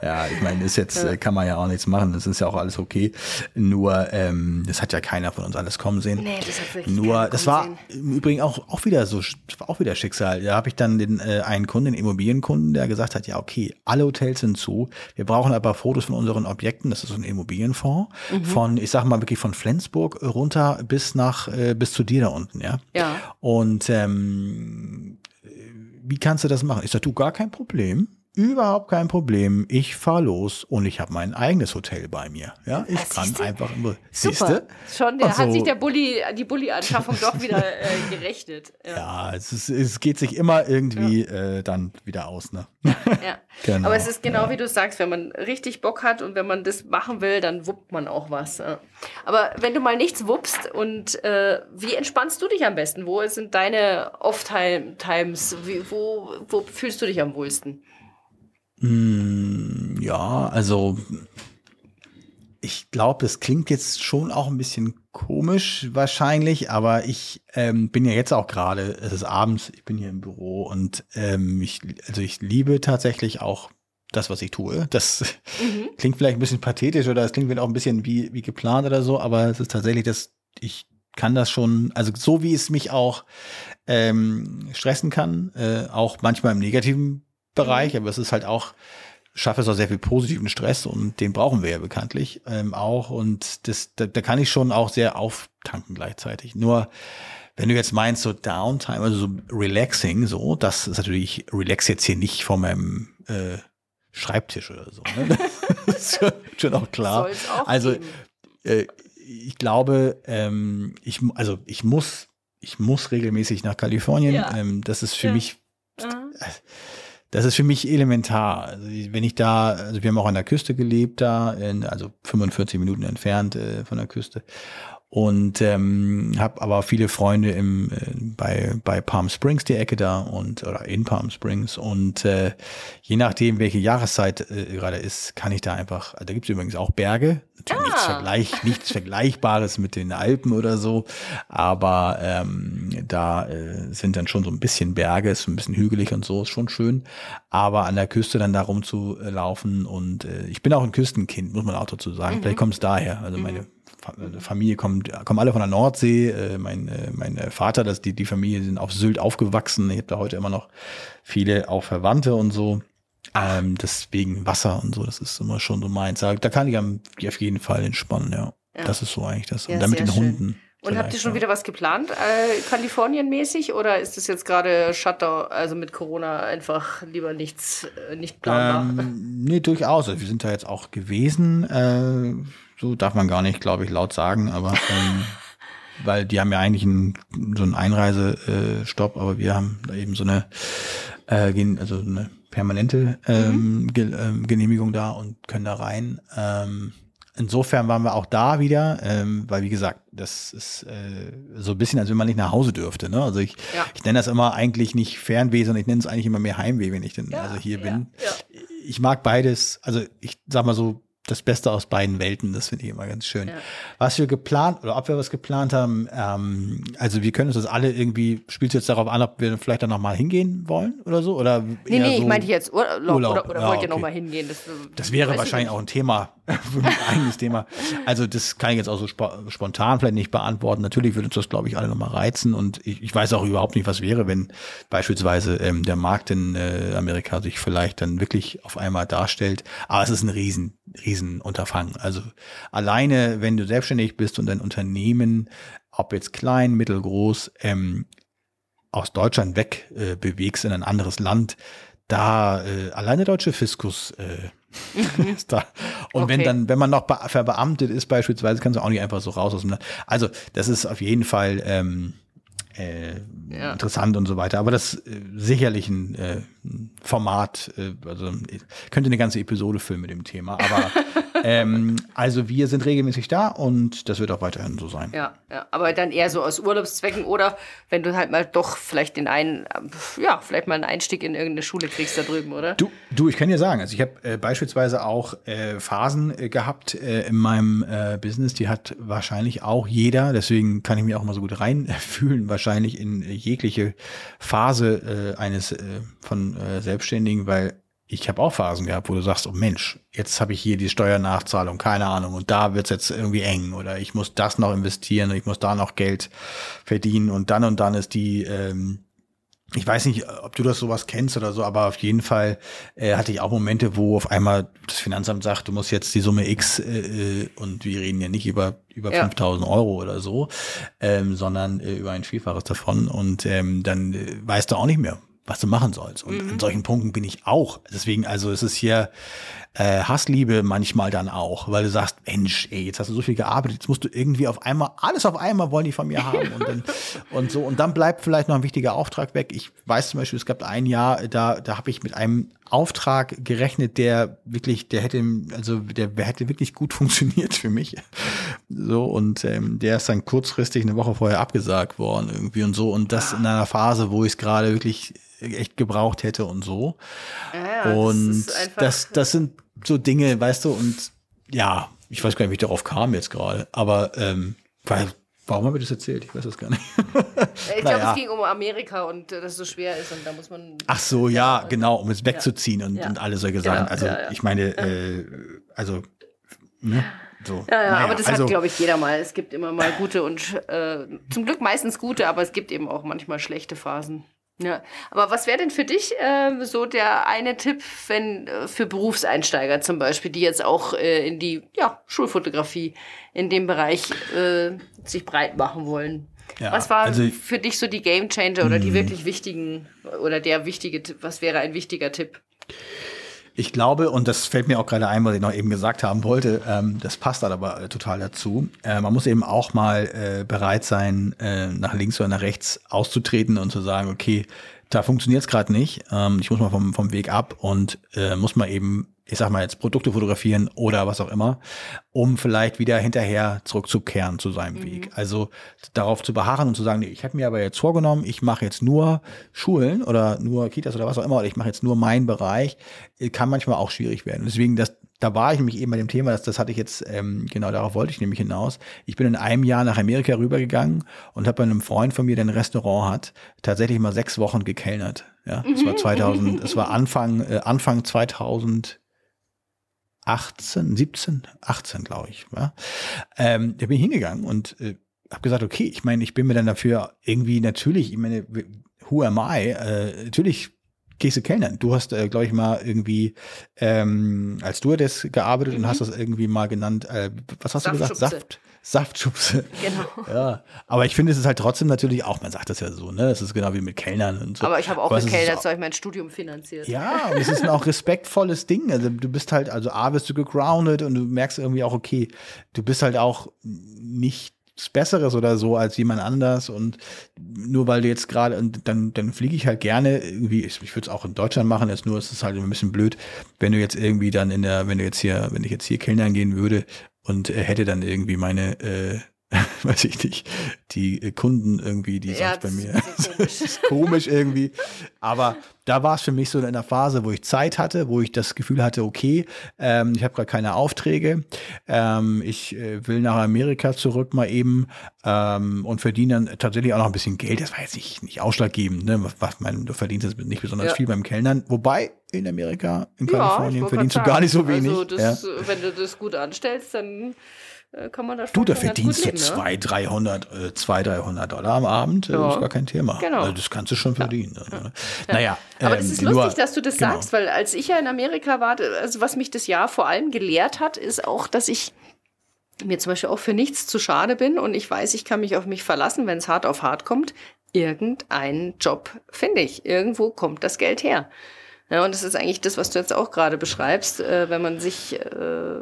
ja, ich meine, ist jetzt, äh, kann man ja auch nichts machen, das ist ja auch alles okay. Nur, ähm, das hat ja keiner von uns alles kommen sehen. Nee, das hat wirklich Nur, das war im Übrigen auch, auch wieder so, auch wieder Schicksal. Da habe ich dann den äh, einen Kunden, den Immobilienkunden, der gesagt hat, ja, okay, alle Hotels sind zu. Wir brauchen aber Fotos von unseren Objekten. Das ist so ein Immobilienfonds. Mhm. Von, ich sag mal wirklich von Flensburg runter bis nach, äh, bis zu dir da unten, ja. Ja. Und ähm, wie kannst du das machen? Ich sag, du, gar kein Problem. Überhaupt kein Problem. Ich fahr los und ich habe mein eigenes Hotel bei mir. Ja, ich Ah, kann siehste? einfach immer. Siehste? Schon, der Und hat so- sich der Bulli, die Bulli-Anschaffung doch wieder äh, *laughs* gerechnet. Ja. Ja, es, ist, es geht sich immer irgendwie äh, dann wieder aus, ne? ja. *laughs* Genau, Aber es ist genau wie du sagst, wenn man richtig Bock hat und wenn man das machen will, dann wuppt man auch was. ja. Aber wenn du mal nichts wuppst und äh, wie entspannst du dich am besten? Wo sind deine Off-Times? Wo, wo fühlst du dich am wohlsten? Mm, ja, also ich glaube, das klingt jetzt schon auch ein bisschen komisch wahrscheinlich, aber ich ähm, bin ja jetzt auch gerade, es ist abends, ich bin hier im Büro und ähm, ich, also ich liebe tatsächlich auch das, was ich tue. Das *laughs* klingt vielleicht ein bisschen pathetisch oder es klingt vielleicht auch ein bisschen wie, wie geplant oder so, aber es ist tatsächlich das, ich kann das schon, also so wie es mich auch ähm, stressen kann, äh, auch manchmal im negativen Bereich, aber es ist halt auch, schaffe es auch sehr viel positiven Stress und den brauchen wir ja bekanntlich ähm, auch und das, da, da kann ich schon auch sehr auftanken gleichzeitig. Nur wenn du jetzt meinst, so Downtime, also so relaxing, so, das ist natürlich, ich relax jetzt hier nicht vor meinem äh, Schreibtisch oder so. Ne? *laughs* Das ist schon, schon auch klar. Auch also äh, ich glaube, ähm, ich, also ich muss, ich muss regelmäßig nach Kalifornien. Ja. Ähm, das ist für Ja. mich, Ah. Das ist für mich elementar. Also wenn ich da, also wir haben auch an der Küste gelebt da, in, also 45 Minuten entfernt äh, von der Küste. Und ähm, habe aber viele Freunde im, äh, bei, bei Palm Springs, die Ecke da, und oder in Palm Springs. Und äh, je nachdem, welche Jahreszeit äh, gerade ist, kann ich da einfach, also da gibt es übrigens auch Berge, natürlich nichts, Ah. Vergleich, nichts Vergleichbares mit den Alpen oder so, aber ähm, da äh, sind dann schon so ein bisschen Berge, ist ein bisschen hügelig und so, ist schon schön. Aber an der Küste dann da rumzulaufen und äh, ich bin auch ein Küstenkind, muss man auch dazu sagen. Vielleicht kommt es daher. Also meine äh, Familie kommt, kommen alle von der Nordsee. Äh, mein, äh, mein äh, Vater, das, die, die Familie sind auf Sylt aufgewachsen. Ich habe da heute immer noch viele auch Verwandte und so. Ähm, deswegen Wasser und so, das ist immer schon so meins. Da, da kann ich auf jeden Fall entspannen, ja. Ja. Das ist so eigentlich das. Ja, und dann mit den schön. Hunden. Und habt ihr schon ja. wieder was geplant, äh, Kalifornien-mäßig? Oder ist das jetzt gerade Shutdown, also mit Corona einfach lieber nichts, äh, nicht planbar? Ähm, nee, durchaus. Also wir sind da jetzt auch gewesen. Äh, so darf man gar nicht, glaube ich, laut sagen, aber *laughs* ähm, weil die haben ja eigentlich einen, so einen Einreisestopp, aber wir haben da eben so eine, äh, also eine permanente ähm, Ge ähm, Genehmigung da und können da rein. Ähm, insofern waren wir auch da wieder, ähm, weil wie gesagt, das ist äh, so ein bisschen, als wenn man nicht nach Hause dürfte. Ne? Also ich, Ja. ich nenne das immer eigentlich nicht Fernweh, sondern ich nenne es eigentlich immer mehr Heimweh, wenn ich denn also hier ja, bin Ja. ich mag beides. Also ich sag mal so, das Beste aus beiden Welten, das finde ich immer ganz schön. Ja. Was wir geplant oder ob wir was geplant haben, ähm, also wir können uns das alle irgendwie, spielst du jetzt darauf an, ob wir vielleicht dann nochmal hingehen wollen oder so? Oder nee, nee, so ich meinte jetzt Urlaub, Urlaub. oder, oder ja, wollt ihr okay. nochmal hingehen? Das, das wäre wahrscheinlich auch ein Thema, *laughs* ein eigenes Thema. Also das kann ich jetzt auch so sp spontan vielleicht nicht beantworten. Natürlich würde uns das, glaube ich, alle nochmal reizen und ich, ich weiß auch überhaupt nicht, was wäre, wenn beispielsweise ähm, der Markt in äh, Amerika sich vielleicht dann wirklich auf einmal darstellt. Aber es ist ein riesen Riesenunterfangen. Also alleine, wenn du selbstständig bist und dein Unternehmen, ob jetzt klein, mittelgroß, ähm, aus Deutschland weg äh, bewegst in ein anderes Land, da äh, alleine deutsche Fiskus äh, *laughs* ist da. Und okay. wenn dann, wenn man noch verbeamtet ist beispielsweise, kannst du auch nicht einfach so raus aus dem Land. Also das ist auf jeden Fall ähm, äh, ja. interessant und so weiter. Aber das äh, sicherlich ein äh, Format, äh, also könnte eine ganze Episode füllen mit dem Thema. Aber *laughs* ähm, also wir sind regelmäßig da und das wird auch weiterhin so sein. Ja, ja, aber dann eher so aus Urlaubszwecken oder wenn du halt mal doch vielleicht den einen, ja, vielleicht mal einen Einstieg in irgendeine Schule kriegst da drüben, oder? Du, du ich kann dir sagen, also ich habe äh, beispielsweise auch äh, Phasen äh, gehabt äh, in meinem äh, Business, die hat wahrscheinlich auch jeder, deswegen kann ich mir auch mal so gut reinfühlen, wahrscheinlich in jegliche Phase eines äh, von äh, Selbstständigen, weil ich habe auch Phasen gehabt, wo du sagst, oh Mensch, jetzt habe ich hier die Steuernachzahlung, keine Ahnung, und da wird's jetzt irgendwie eng oder ich muss das noch investieren, ich muss da noch Geld verdienen und dann und dann ist die, ähm, ich weiß nicht, ob du das sowas kennst oder so, aber auf jeden Fall äh, hatte ich auch Momente, wo auf einmal das Finanzamt sagt, du musst jetzt die Summe X äh, äh und wir reden ja nicht über über ja. 5000 Euro oder so, ähm, sondern äh, über ein Vielfaches davon und ähm, dann äh, weißt du auch nicht mehr, was du machen sollst. Und mhm. an solchen Punkten bin ich auch. Deswegen, also es ist hier äh, Hassliebe manchmal dann auch, weil du sagst, Mensch, ey, jetzt hast du so viel gearbeitet, jetzt musst du irgendwie auf einmal, alles auf einmal wollen die von mir haben und, dann, *laughs* und so. Und dann bleibt vielleicht noch ein wichtiger Auftrag weg. Ich weiß zum Beispiel, es gab ein Jahr, da, da habe ich mit einem Auftrag gerechnet, der wirklich, der hätte, also der hätte wirklich gut *laughs* funktioniert für mich. So, und ähm, der ist dann kurzfristig eine Woche vorher abgesagt worden irgendwie und so. Und das in einer Phase, wo ich es gerade wirklich echt gebraucht hätte und so. Ja, und das, das, das sind so Dinge, weißt du, und ja, ich weiß gar nicht, wie ich darauf kam jetzt gerade, aber ähm, weil, warum habe ich das erzählt? Ich weiß das gar nicht. ich glaube, es ging um Amerika und äh, dass es so schwer ist und da muss man. Ach so, ja, genau, um es wegzuziehen ja. und, ja. und alle solche genau, Sachen. Also ja, ich meine, äh, also ne? So. Ja, ja naja, aber das also, hat, glaube ich, jeder mal. Es gibt immer mal gute und äh, zum Glück meistens gute, aber es gibt eben auch manchmal schlechte Phasen. Ja, aber was wäre denn für dich äh, so der eine Tipp, wenn äh, für Berufseinsteiger zum Beispiel, die jetzt auch äh, in die ja, Schulfotografie in dem Bereich äh, sich breit machen wollen? Ja, was war also, für dich so die Game Changer oder die mhm. wirklich wichtigen oder der wichtige, was wäre ein wichtiger Tipp? Ich glaube, und das fällt mir auch gerade ein, was ich noch eben gesagt haben wollte, ähm, das passt dann aber äh, total dazu. Äh, man muss eben auch mal äh, bereit sein, äh, nach links oder nach rechts auszutreten und zu sagen, okay, da funktioniert es gerade nicht. Ähm, ich muss mal vom, vom Weg ab und äh, muss mal eben ich sag mal jetzt Produkte fotografieren oder was auch immer, um vielleicht wieder hinterher zurückzukehren zu seinem mhm. Weg. Also darauf zu beharren und zu sagen, nee, ich habe mir aber jetzt vorgenommen, ich mache jetzt nur Schulen oder nur Kitas oder was auch immer, oder ich mache jetzt nur meinen Bereich, kann manchmal auch schwierig werden. Deswegen, das, da war ich nämlich eben bei dem Thema, das, das hatte ich jetzt, ähm, genau darauf wollte ich nämlich hinaus. Ich bin in einem Jahr nach Amerika rübergegangen und habe bei einem Freund von mir, der ein Restaurant hat, tatsächlich mal sechs Wochen gekellnert. Ja, es war 2000, es war *laughs* Anfang, äh, Anfang 2000 18, 17, 18, glaube ich. Ja. Ähm, da bin ich hingegangen und äh, habe gesagt, okay, ich meine, ich bin mir dann dafür irgendwie natürlich, ich meine, who am I? Äh, natürlich gehst du Kellnern. Du hast, äh, glaube ich, mal irgendwie ähm, als du das gearbeitet mhm. und hast das irgendwie mal genannt, äh, was hast du gesagt? Saft? Saftschubse. Genau. Ja, aber ich finde, es ist halt trotzdem natürlich auch, man sagt das ja so, ne? Es ist genau wie mit Kellnern und so. Aber ich habe auch mit Kellnern so, mein Studium finanziert. Ja, und es ist ein auch respektvolles Ding. Also du bist halt, also A, bist du gegroundet und du merkst irgendwie auch, okay, du bist halt auch nicht Besseres oder so als jemand anders und nur weil du jetzt gerade und dann dann fliege ich halt gerne irgendwie ich, ich würde es auch in Deutschland machen jetzt nur ist es halt ein bisschen blöd wenn du jetzt irgendwie dann in der wenn du jetzt hier wenn ich jetzt hier Kellnern gehen würde und er hätte dann irgendwie meine, äh, *laughs* weiß ich nicht, die Kunden irgendwie, die ja, sonst bei mir. Das ist *laughs* komisch irgendwie. Aber da war es für mich so in einer Phase, wo ich Zeit hatte, wo ich das Gefühl hatte, okay, ähm, ich habe gerade keine Aufträge, ähm, ich äh, will nach Amerika zurück mal eben ähm, und verdiene dann tatsächlich auch noch ein bisschen Geld. Das war jetzt nicht, nicht ausschlaggebend, ne? was, mein, du verdienst jetzt nicht besonders ja. viel beim Kellnern, wobei in Amerika, in Kalifornien verdienst du gar nicht so wenig. Also das, ja. wenn du das gut anstellst, dann kann man da schon Du, da verdienst du 200, 300, äh, 200, 300 Dollar am Abend, äh, ja. ist gar kein Thema. Genau. Also das kannst du schon verdienen. Ja. Ja. Naja. Aber ähm, das ist lustig, nur, dass du das genau. sagst, weil als ich ja in Amerika war, also was mich das Jahr vor allem gelehrt hat, ist auch, dass ich mir zum Beispiel auch für nichts zu schade bin und ich weiß, ich kann mich auf mich verlassen, wenn es hart auf hart kommt. Irgendeinen Job finde ich. Irgendwo kommt das Geld her. Ja, und das ist eigentlich das, was du jetzt auch gerade beschreibst, äh, wenn man sich äh,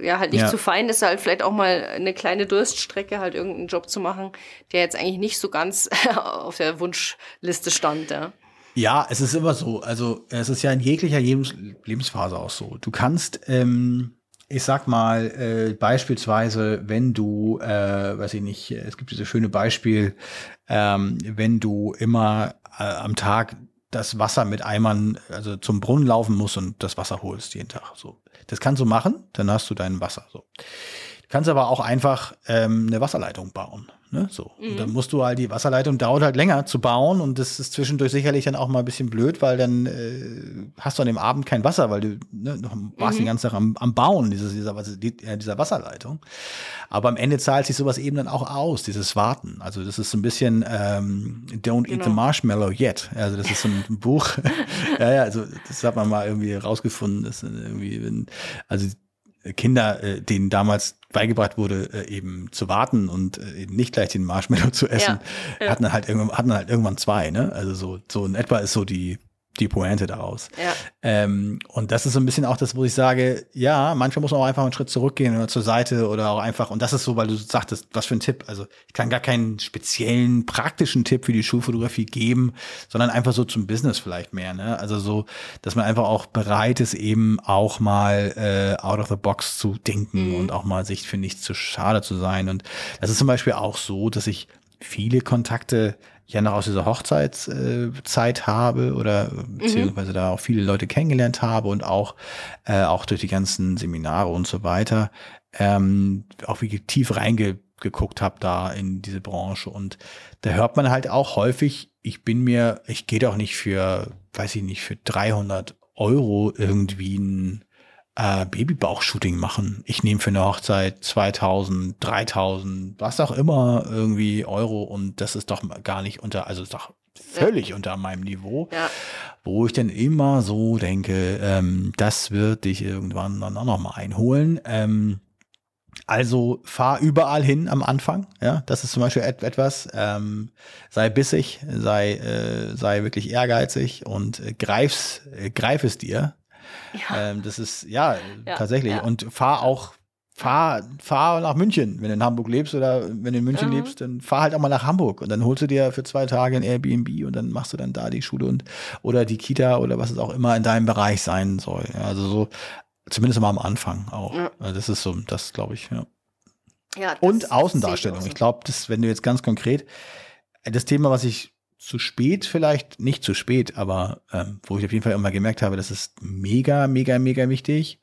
ja halt nicht ja. zu fein ist, halt vielleicht auch mal eine kleine Durststrecke, halt irgendeinen Job zu machen, der jetzt eigentlich nicht so ganz *laughs* auf der Wunschliste stand, ja. Ja, es ist immer so. Also es ist ja in jeglicher Lebens Lebensphase auch so. Du kannst, ähm, ich sag mal, äh, beispielsweise, wenn du, äh, weiß ich nicht, es gibt dieses schöne Beispiel, ähm, wenn du immer äh, am Tag das Wasser mit Eimern, also zum Brunnen laufen musst und das Wasser holst jeden Tag. So. Das kannst du machen, dann hast du dein Wasser. So. Du kannst aber auch einfach ähm, eine Wasserleitung bauen. Ne? So. Mhm. Und dann musst du halt, die Wasserleitung dauert halt länger zu bauen und das ist zwischendurch sicherlich dann auch mal ein bisschen blöd, weil dann äh, hast du an dem Abend kein Wasser, weil du ne, warst mhm. den ganzen Tag am, am Bauen dieses, dieser, dieser Wasserleitung. Aber am Ende zahlt sich sowas eben dann auch aus, dieses Warten. Also das ist so ein bisschen ähm, Don't genau. Eat the genau. Marshmallow Yet. Also das ist so ein *laughs* Buch. *laughs* ja, ja, also das hat man mal irgendwie rausgefunden. Dass irgendwie, also Kinder, äh, denen damals beigebracht wurde, äh, eben zu warten und äh, nicht gleich den Marshmallow zu essen, ja, ja. hatten halt irgendwann, hatten halt irgendwann zwei, ne? Also so, so in etwa ist so die, die Pointe daraus. Ja. Ähm, und das ist so ein bisschen auch das, wo ich sage, ja, manchmal muss man auch einfach einen Schritt zurückgehen oder zur Seite oder auch einfach, und das ist so, weil du sagtest, was für ein Tipp. Also ich kann gar keinen speziellen praktischen Tipp für die Schulfotografie geben, sondern einfach so zum Business vielleicht mehr. Ne? Also so, dass man einfach auch bereit ist, eben auch mal äh, out of the box zu denken mhm. und auch mal sich für nichts zu schade zu sein. Und das ist zum Beispiel auch so, dass ich viele Kontakte ja noch aus dieser Hochzeitszeit äh, habe oder beziehungsweise mhm. da auch viele Leute kennengelernt habe und auch, äh, auch durch die ganzen Seminare und so weiter, ähm, auch wie tief reingeguckt habe da in diese Branche. Und da hört man halt auch häufig, ich bin mir, ich gehe doch nicht für, weiß ich nicht, für 300 Euro irgendwie ein äh, Babybauch-Shooting machen. Ich nehme für eine Hochzeit 2000, 3000, was auch immer irgendwie Euro und das ist doch gar nicht unter, also ist doch völlig ja. unter meinem Niveau, ja. wo ich dann immer so denke, ähm, das wird dich irgendwann dann auch noch mal einholen. Ähm, also fahr überall hin am Anfang, ja, das ist zum Beispiel etwas, ähm, sei bissig, sei, äh, sei wirklich ehrgeizig und äh, greif's, äh, greif es dir, ja. Ähm, das ist, ja, ja tatsächlich. Ja. Und fahr auch, fahr, fahr nach München. Wenn du in Hamburg lebst oder wenn du in München mhm. lebst, dann fahr halt auch mal nach Hamburg. Und dann holst du dir für zwei Tage ein Airbnb und dann machst du dann da die Schule und oder die Kita oder was es auch immer in deinem Bereich sein soll. also so, zumindest mal am Anfang auch. Also das ist so, das glaube ich, ja. Ja, und Außendarstellung. Ich glaube, das, wenn du jetzt ganz konkret, das Thema, was ich zu spät vielleicht, nicht zu spät, aber ähm, wo ich auf jeden Fall immer gemerkt habe, das ist mega, mega, mega wichtig.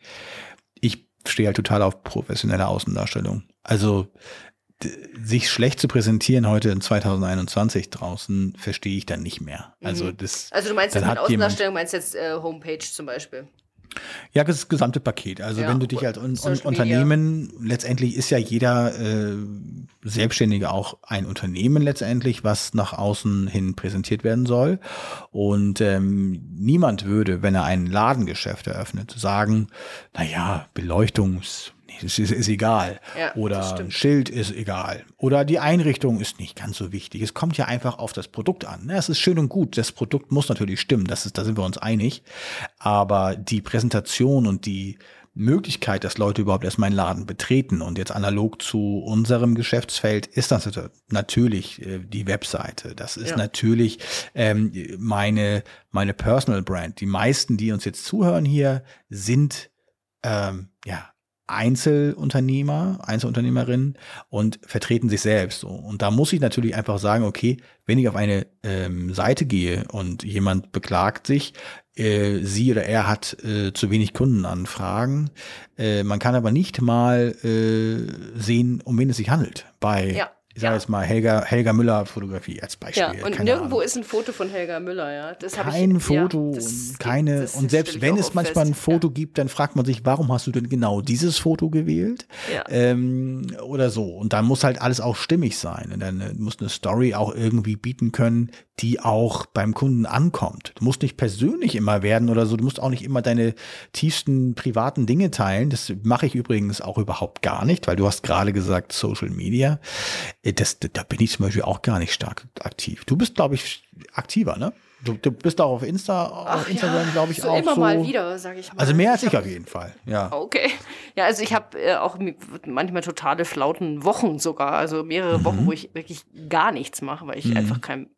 Ich stehe halt total auf professionelle Außendarstellung. Also sich schlecht zu präsentieren heute in 2021 draußen, verstehe ich dann nicht mehr. Also mhm. das. Also du meinst jetzt mit Außendarstellung, meinst jetzt äh, Homepage zum Beispiel? Ja, das gesamte Paket. Also ja, wenn du dich als un un Unternehmen, letztendlich ist ja jeder äh, Selbstständige auch ein Unternehmen letztendlich, was nach außen hin präsentiert werden soll. Und ähm, niemand würde, wenn er ein Ladengeschäft eröffnet, sagen, na ja, Ist, ist, ist egal. Ja, Oder ein Schild ist egal. Oder die Einrichtung ist nicht ganz so wichtig. Es kommt ja einfach auf das Produkt an. Ne? Es ist schön und gut. Das Produkt muss natürlich stimmen. Das ist, da sind wir uns einig. Aber die Präsentation und die Möglichkeit, dass Leute überhaupt erst meinen Laden betreten und jetzt analog zu unserem Geschäftsfeld ist das natürlich äh, die Webseite. Das ist ja. natürlich ähm, meine, meine Personal Brand. Die meisten, die uns jetzt zuhören hier, sind ähm, ja Einzelunternehmer, Einzelunternehmerinnen und vertreten sich selbst. Und da muss ich natürlich einfach sagen, okay, wenn ich auf eine ähm, Seite gehe und jemand beklagt sich, äh, sie oder er hat äh, zu wenig Kundenanfragen, äh, man kann aber nicht mal äh, sehen, um wen es sich handelt. Bei Ja. Ich sage Ja. jetzt mal Helga, Helga Müller Fotografie als Beispiel. Ja, und Keine nirgendwo Ahnung. ist ein Foto von Helga Müller, ja. Das kein ich, Foto ja, das keine das und selbst wenn es manchmal ein fest. Foto gibt, dann fragt man sich, warum hast du denn genau dieses Foto gewählt Ja. ähm, oder so und dann muss halt alles auch stimmig sein und dann äh, muss eine Story auch irgendwie bieten können, die auch beim Kunden ankommt. Du musst nicht persönlich immer werden oder so, du musst auch nicht immer deine tiefsten privaten Dinge teilen. Das mache ich übrigens auch überhaupt gar nicht, weil du hast gerade gesagt Social Media. Das, da bin ich zum Beispiel auch gar nicht stark aktiv. Du bist, glaube ich, aktiver, ne? Du, du bist auch auf Insta, auf Instagram, glaube ich, so auch immer so. mal wieder, sage ich mal. Also mehr als ich hab- auf jeden Fall, ja. *laughs* Okay. Ja, also ich habe äh, auch manchmal totale flauten Wochen sogar, also mehrere Mhm. Wochen, wo ich wirklich gar nichts mache, weil ich einfach kein,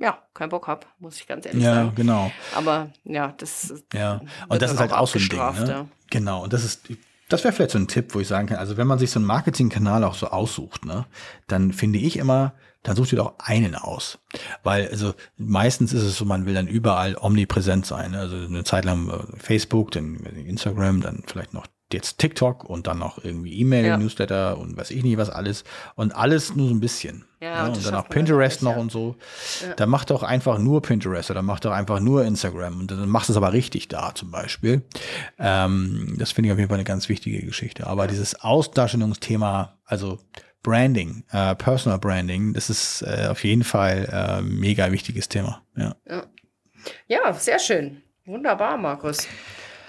ja, keinen Bock habe, muss ich ganz ehrlich Ja, sagen. genau. Aber ja, das Ja, und das ist halt auch so ein Ding. Ne? ja. Genau, und das ist, das wäre vielleicht so ein Tipp, wo ich sagen kann, also wenn man sich so einen Marketingkanal auch so aussucht, ne, dann finde ich immer, dann sucht ihr doch einen aus. Weil, also meistens ist es so, man will dann überall omnipräsent sein. Ne? Also eine Zeit lang äh, Facebook, dann Instagram, dann vielleicht noch jetzt TikTok und dann noch irgendwie E-Mail, Ja. Newsletter und weiß ich nicht was alles. Und alles nur so ein bisschen. Ja, ne? und dann auch Pinterest noch ja. und so. Dann mach doch einfach nur Pinterest oder mach doch einfach nur Instagram und dann machst du es aber richtig da zum Beispiel. Ähm, das finde ich auf jeden Fall eine ganz wichtige Geschichte. Aber dieses Ausdarstellungsthema, also Branding, äh, Personal Branding, das ist äh, auf jeden Fall äh, mega wichtiges Thema. Ja. Ja, sehr schön. Wunderbar, Markus.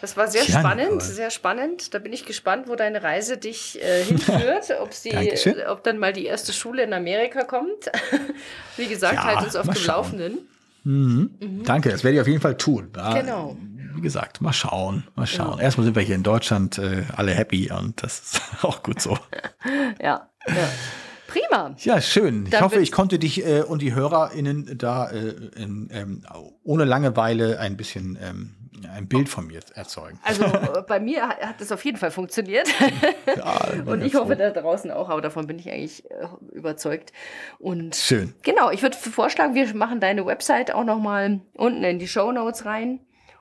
Das war sehr Tja, spannend, Nicole. sehr spannend. Da bin ich gespannt, wo deine Reise dich äh, hinführt. *laughs* Die, Dankeschön. ob dann mal die erste Schule in Amerika kommt. *laughs* Wie gesagt, Ja, halt uns auf dem. Laufenden. Mhm. Danke, das werde ich auf jeden Fall tun. Ja, Genau. Wie gesagt, mal schauen, mal schauen. Erstmal sind wir hier in Deutschland äh, alle happy und das ist *laughs* auch gut so. Ja, ja. Prima. Ja, schön. Ich Dann hoffe, wünsch- ich konnte dich äh, und die HörerInnen da äh, in, ähm, ohne Langeweile ein bisschen ähm, ein Bild von mir erzeugen. Also *laughs* äh, bei mir hat das auf jeden Fall funktioniert. Ja, *laughs* Und ich hoffe da draußen auch, aber davon bin ich eigentlich äh, überzeugt. Und Schön. genau, ich würde vorschlagen, wir machen deine Website auch noch mal unten in die Show Notes rein.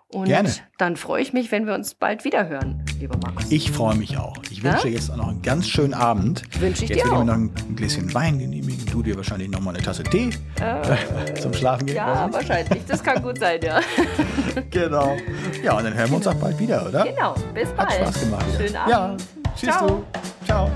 Und Gerne. dann freue ich mich, wenn wir uns bald wieder hören, lieber Markus. Ich freue mich auch. Ich wünsche dir jetzt auch noch einen ganz schönen Abend. Wünsche ich jetzt dir werde ich auch. mir noch ein Gläschen Wein genehmigen. Du dir wahrscheinlich noch mal eine Tasse Tee *laughs* zum Schlafen gehen. Ja, wahrscheinlich. Das kann gut sein, ja. *laughs* Genau. Ja, und dann hören wir uns auch bald wieder, oder? Genau. Bis bald. Hat Spaß gemacht. Schönen Ja. Abend. Tschüss Ciao. du. Ciao.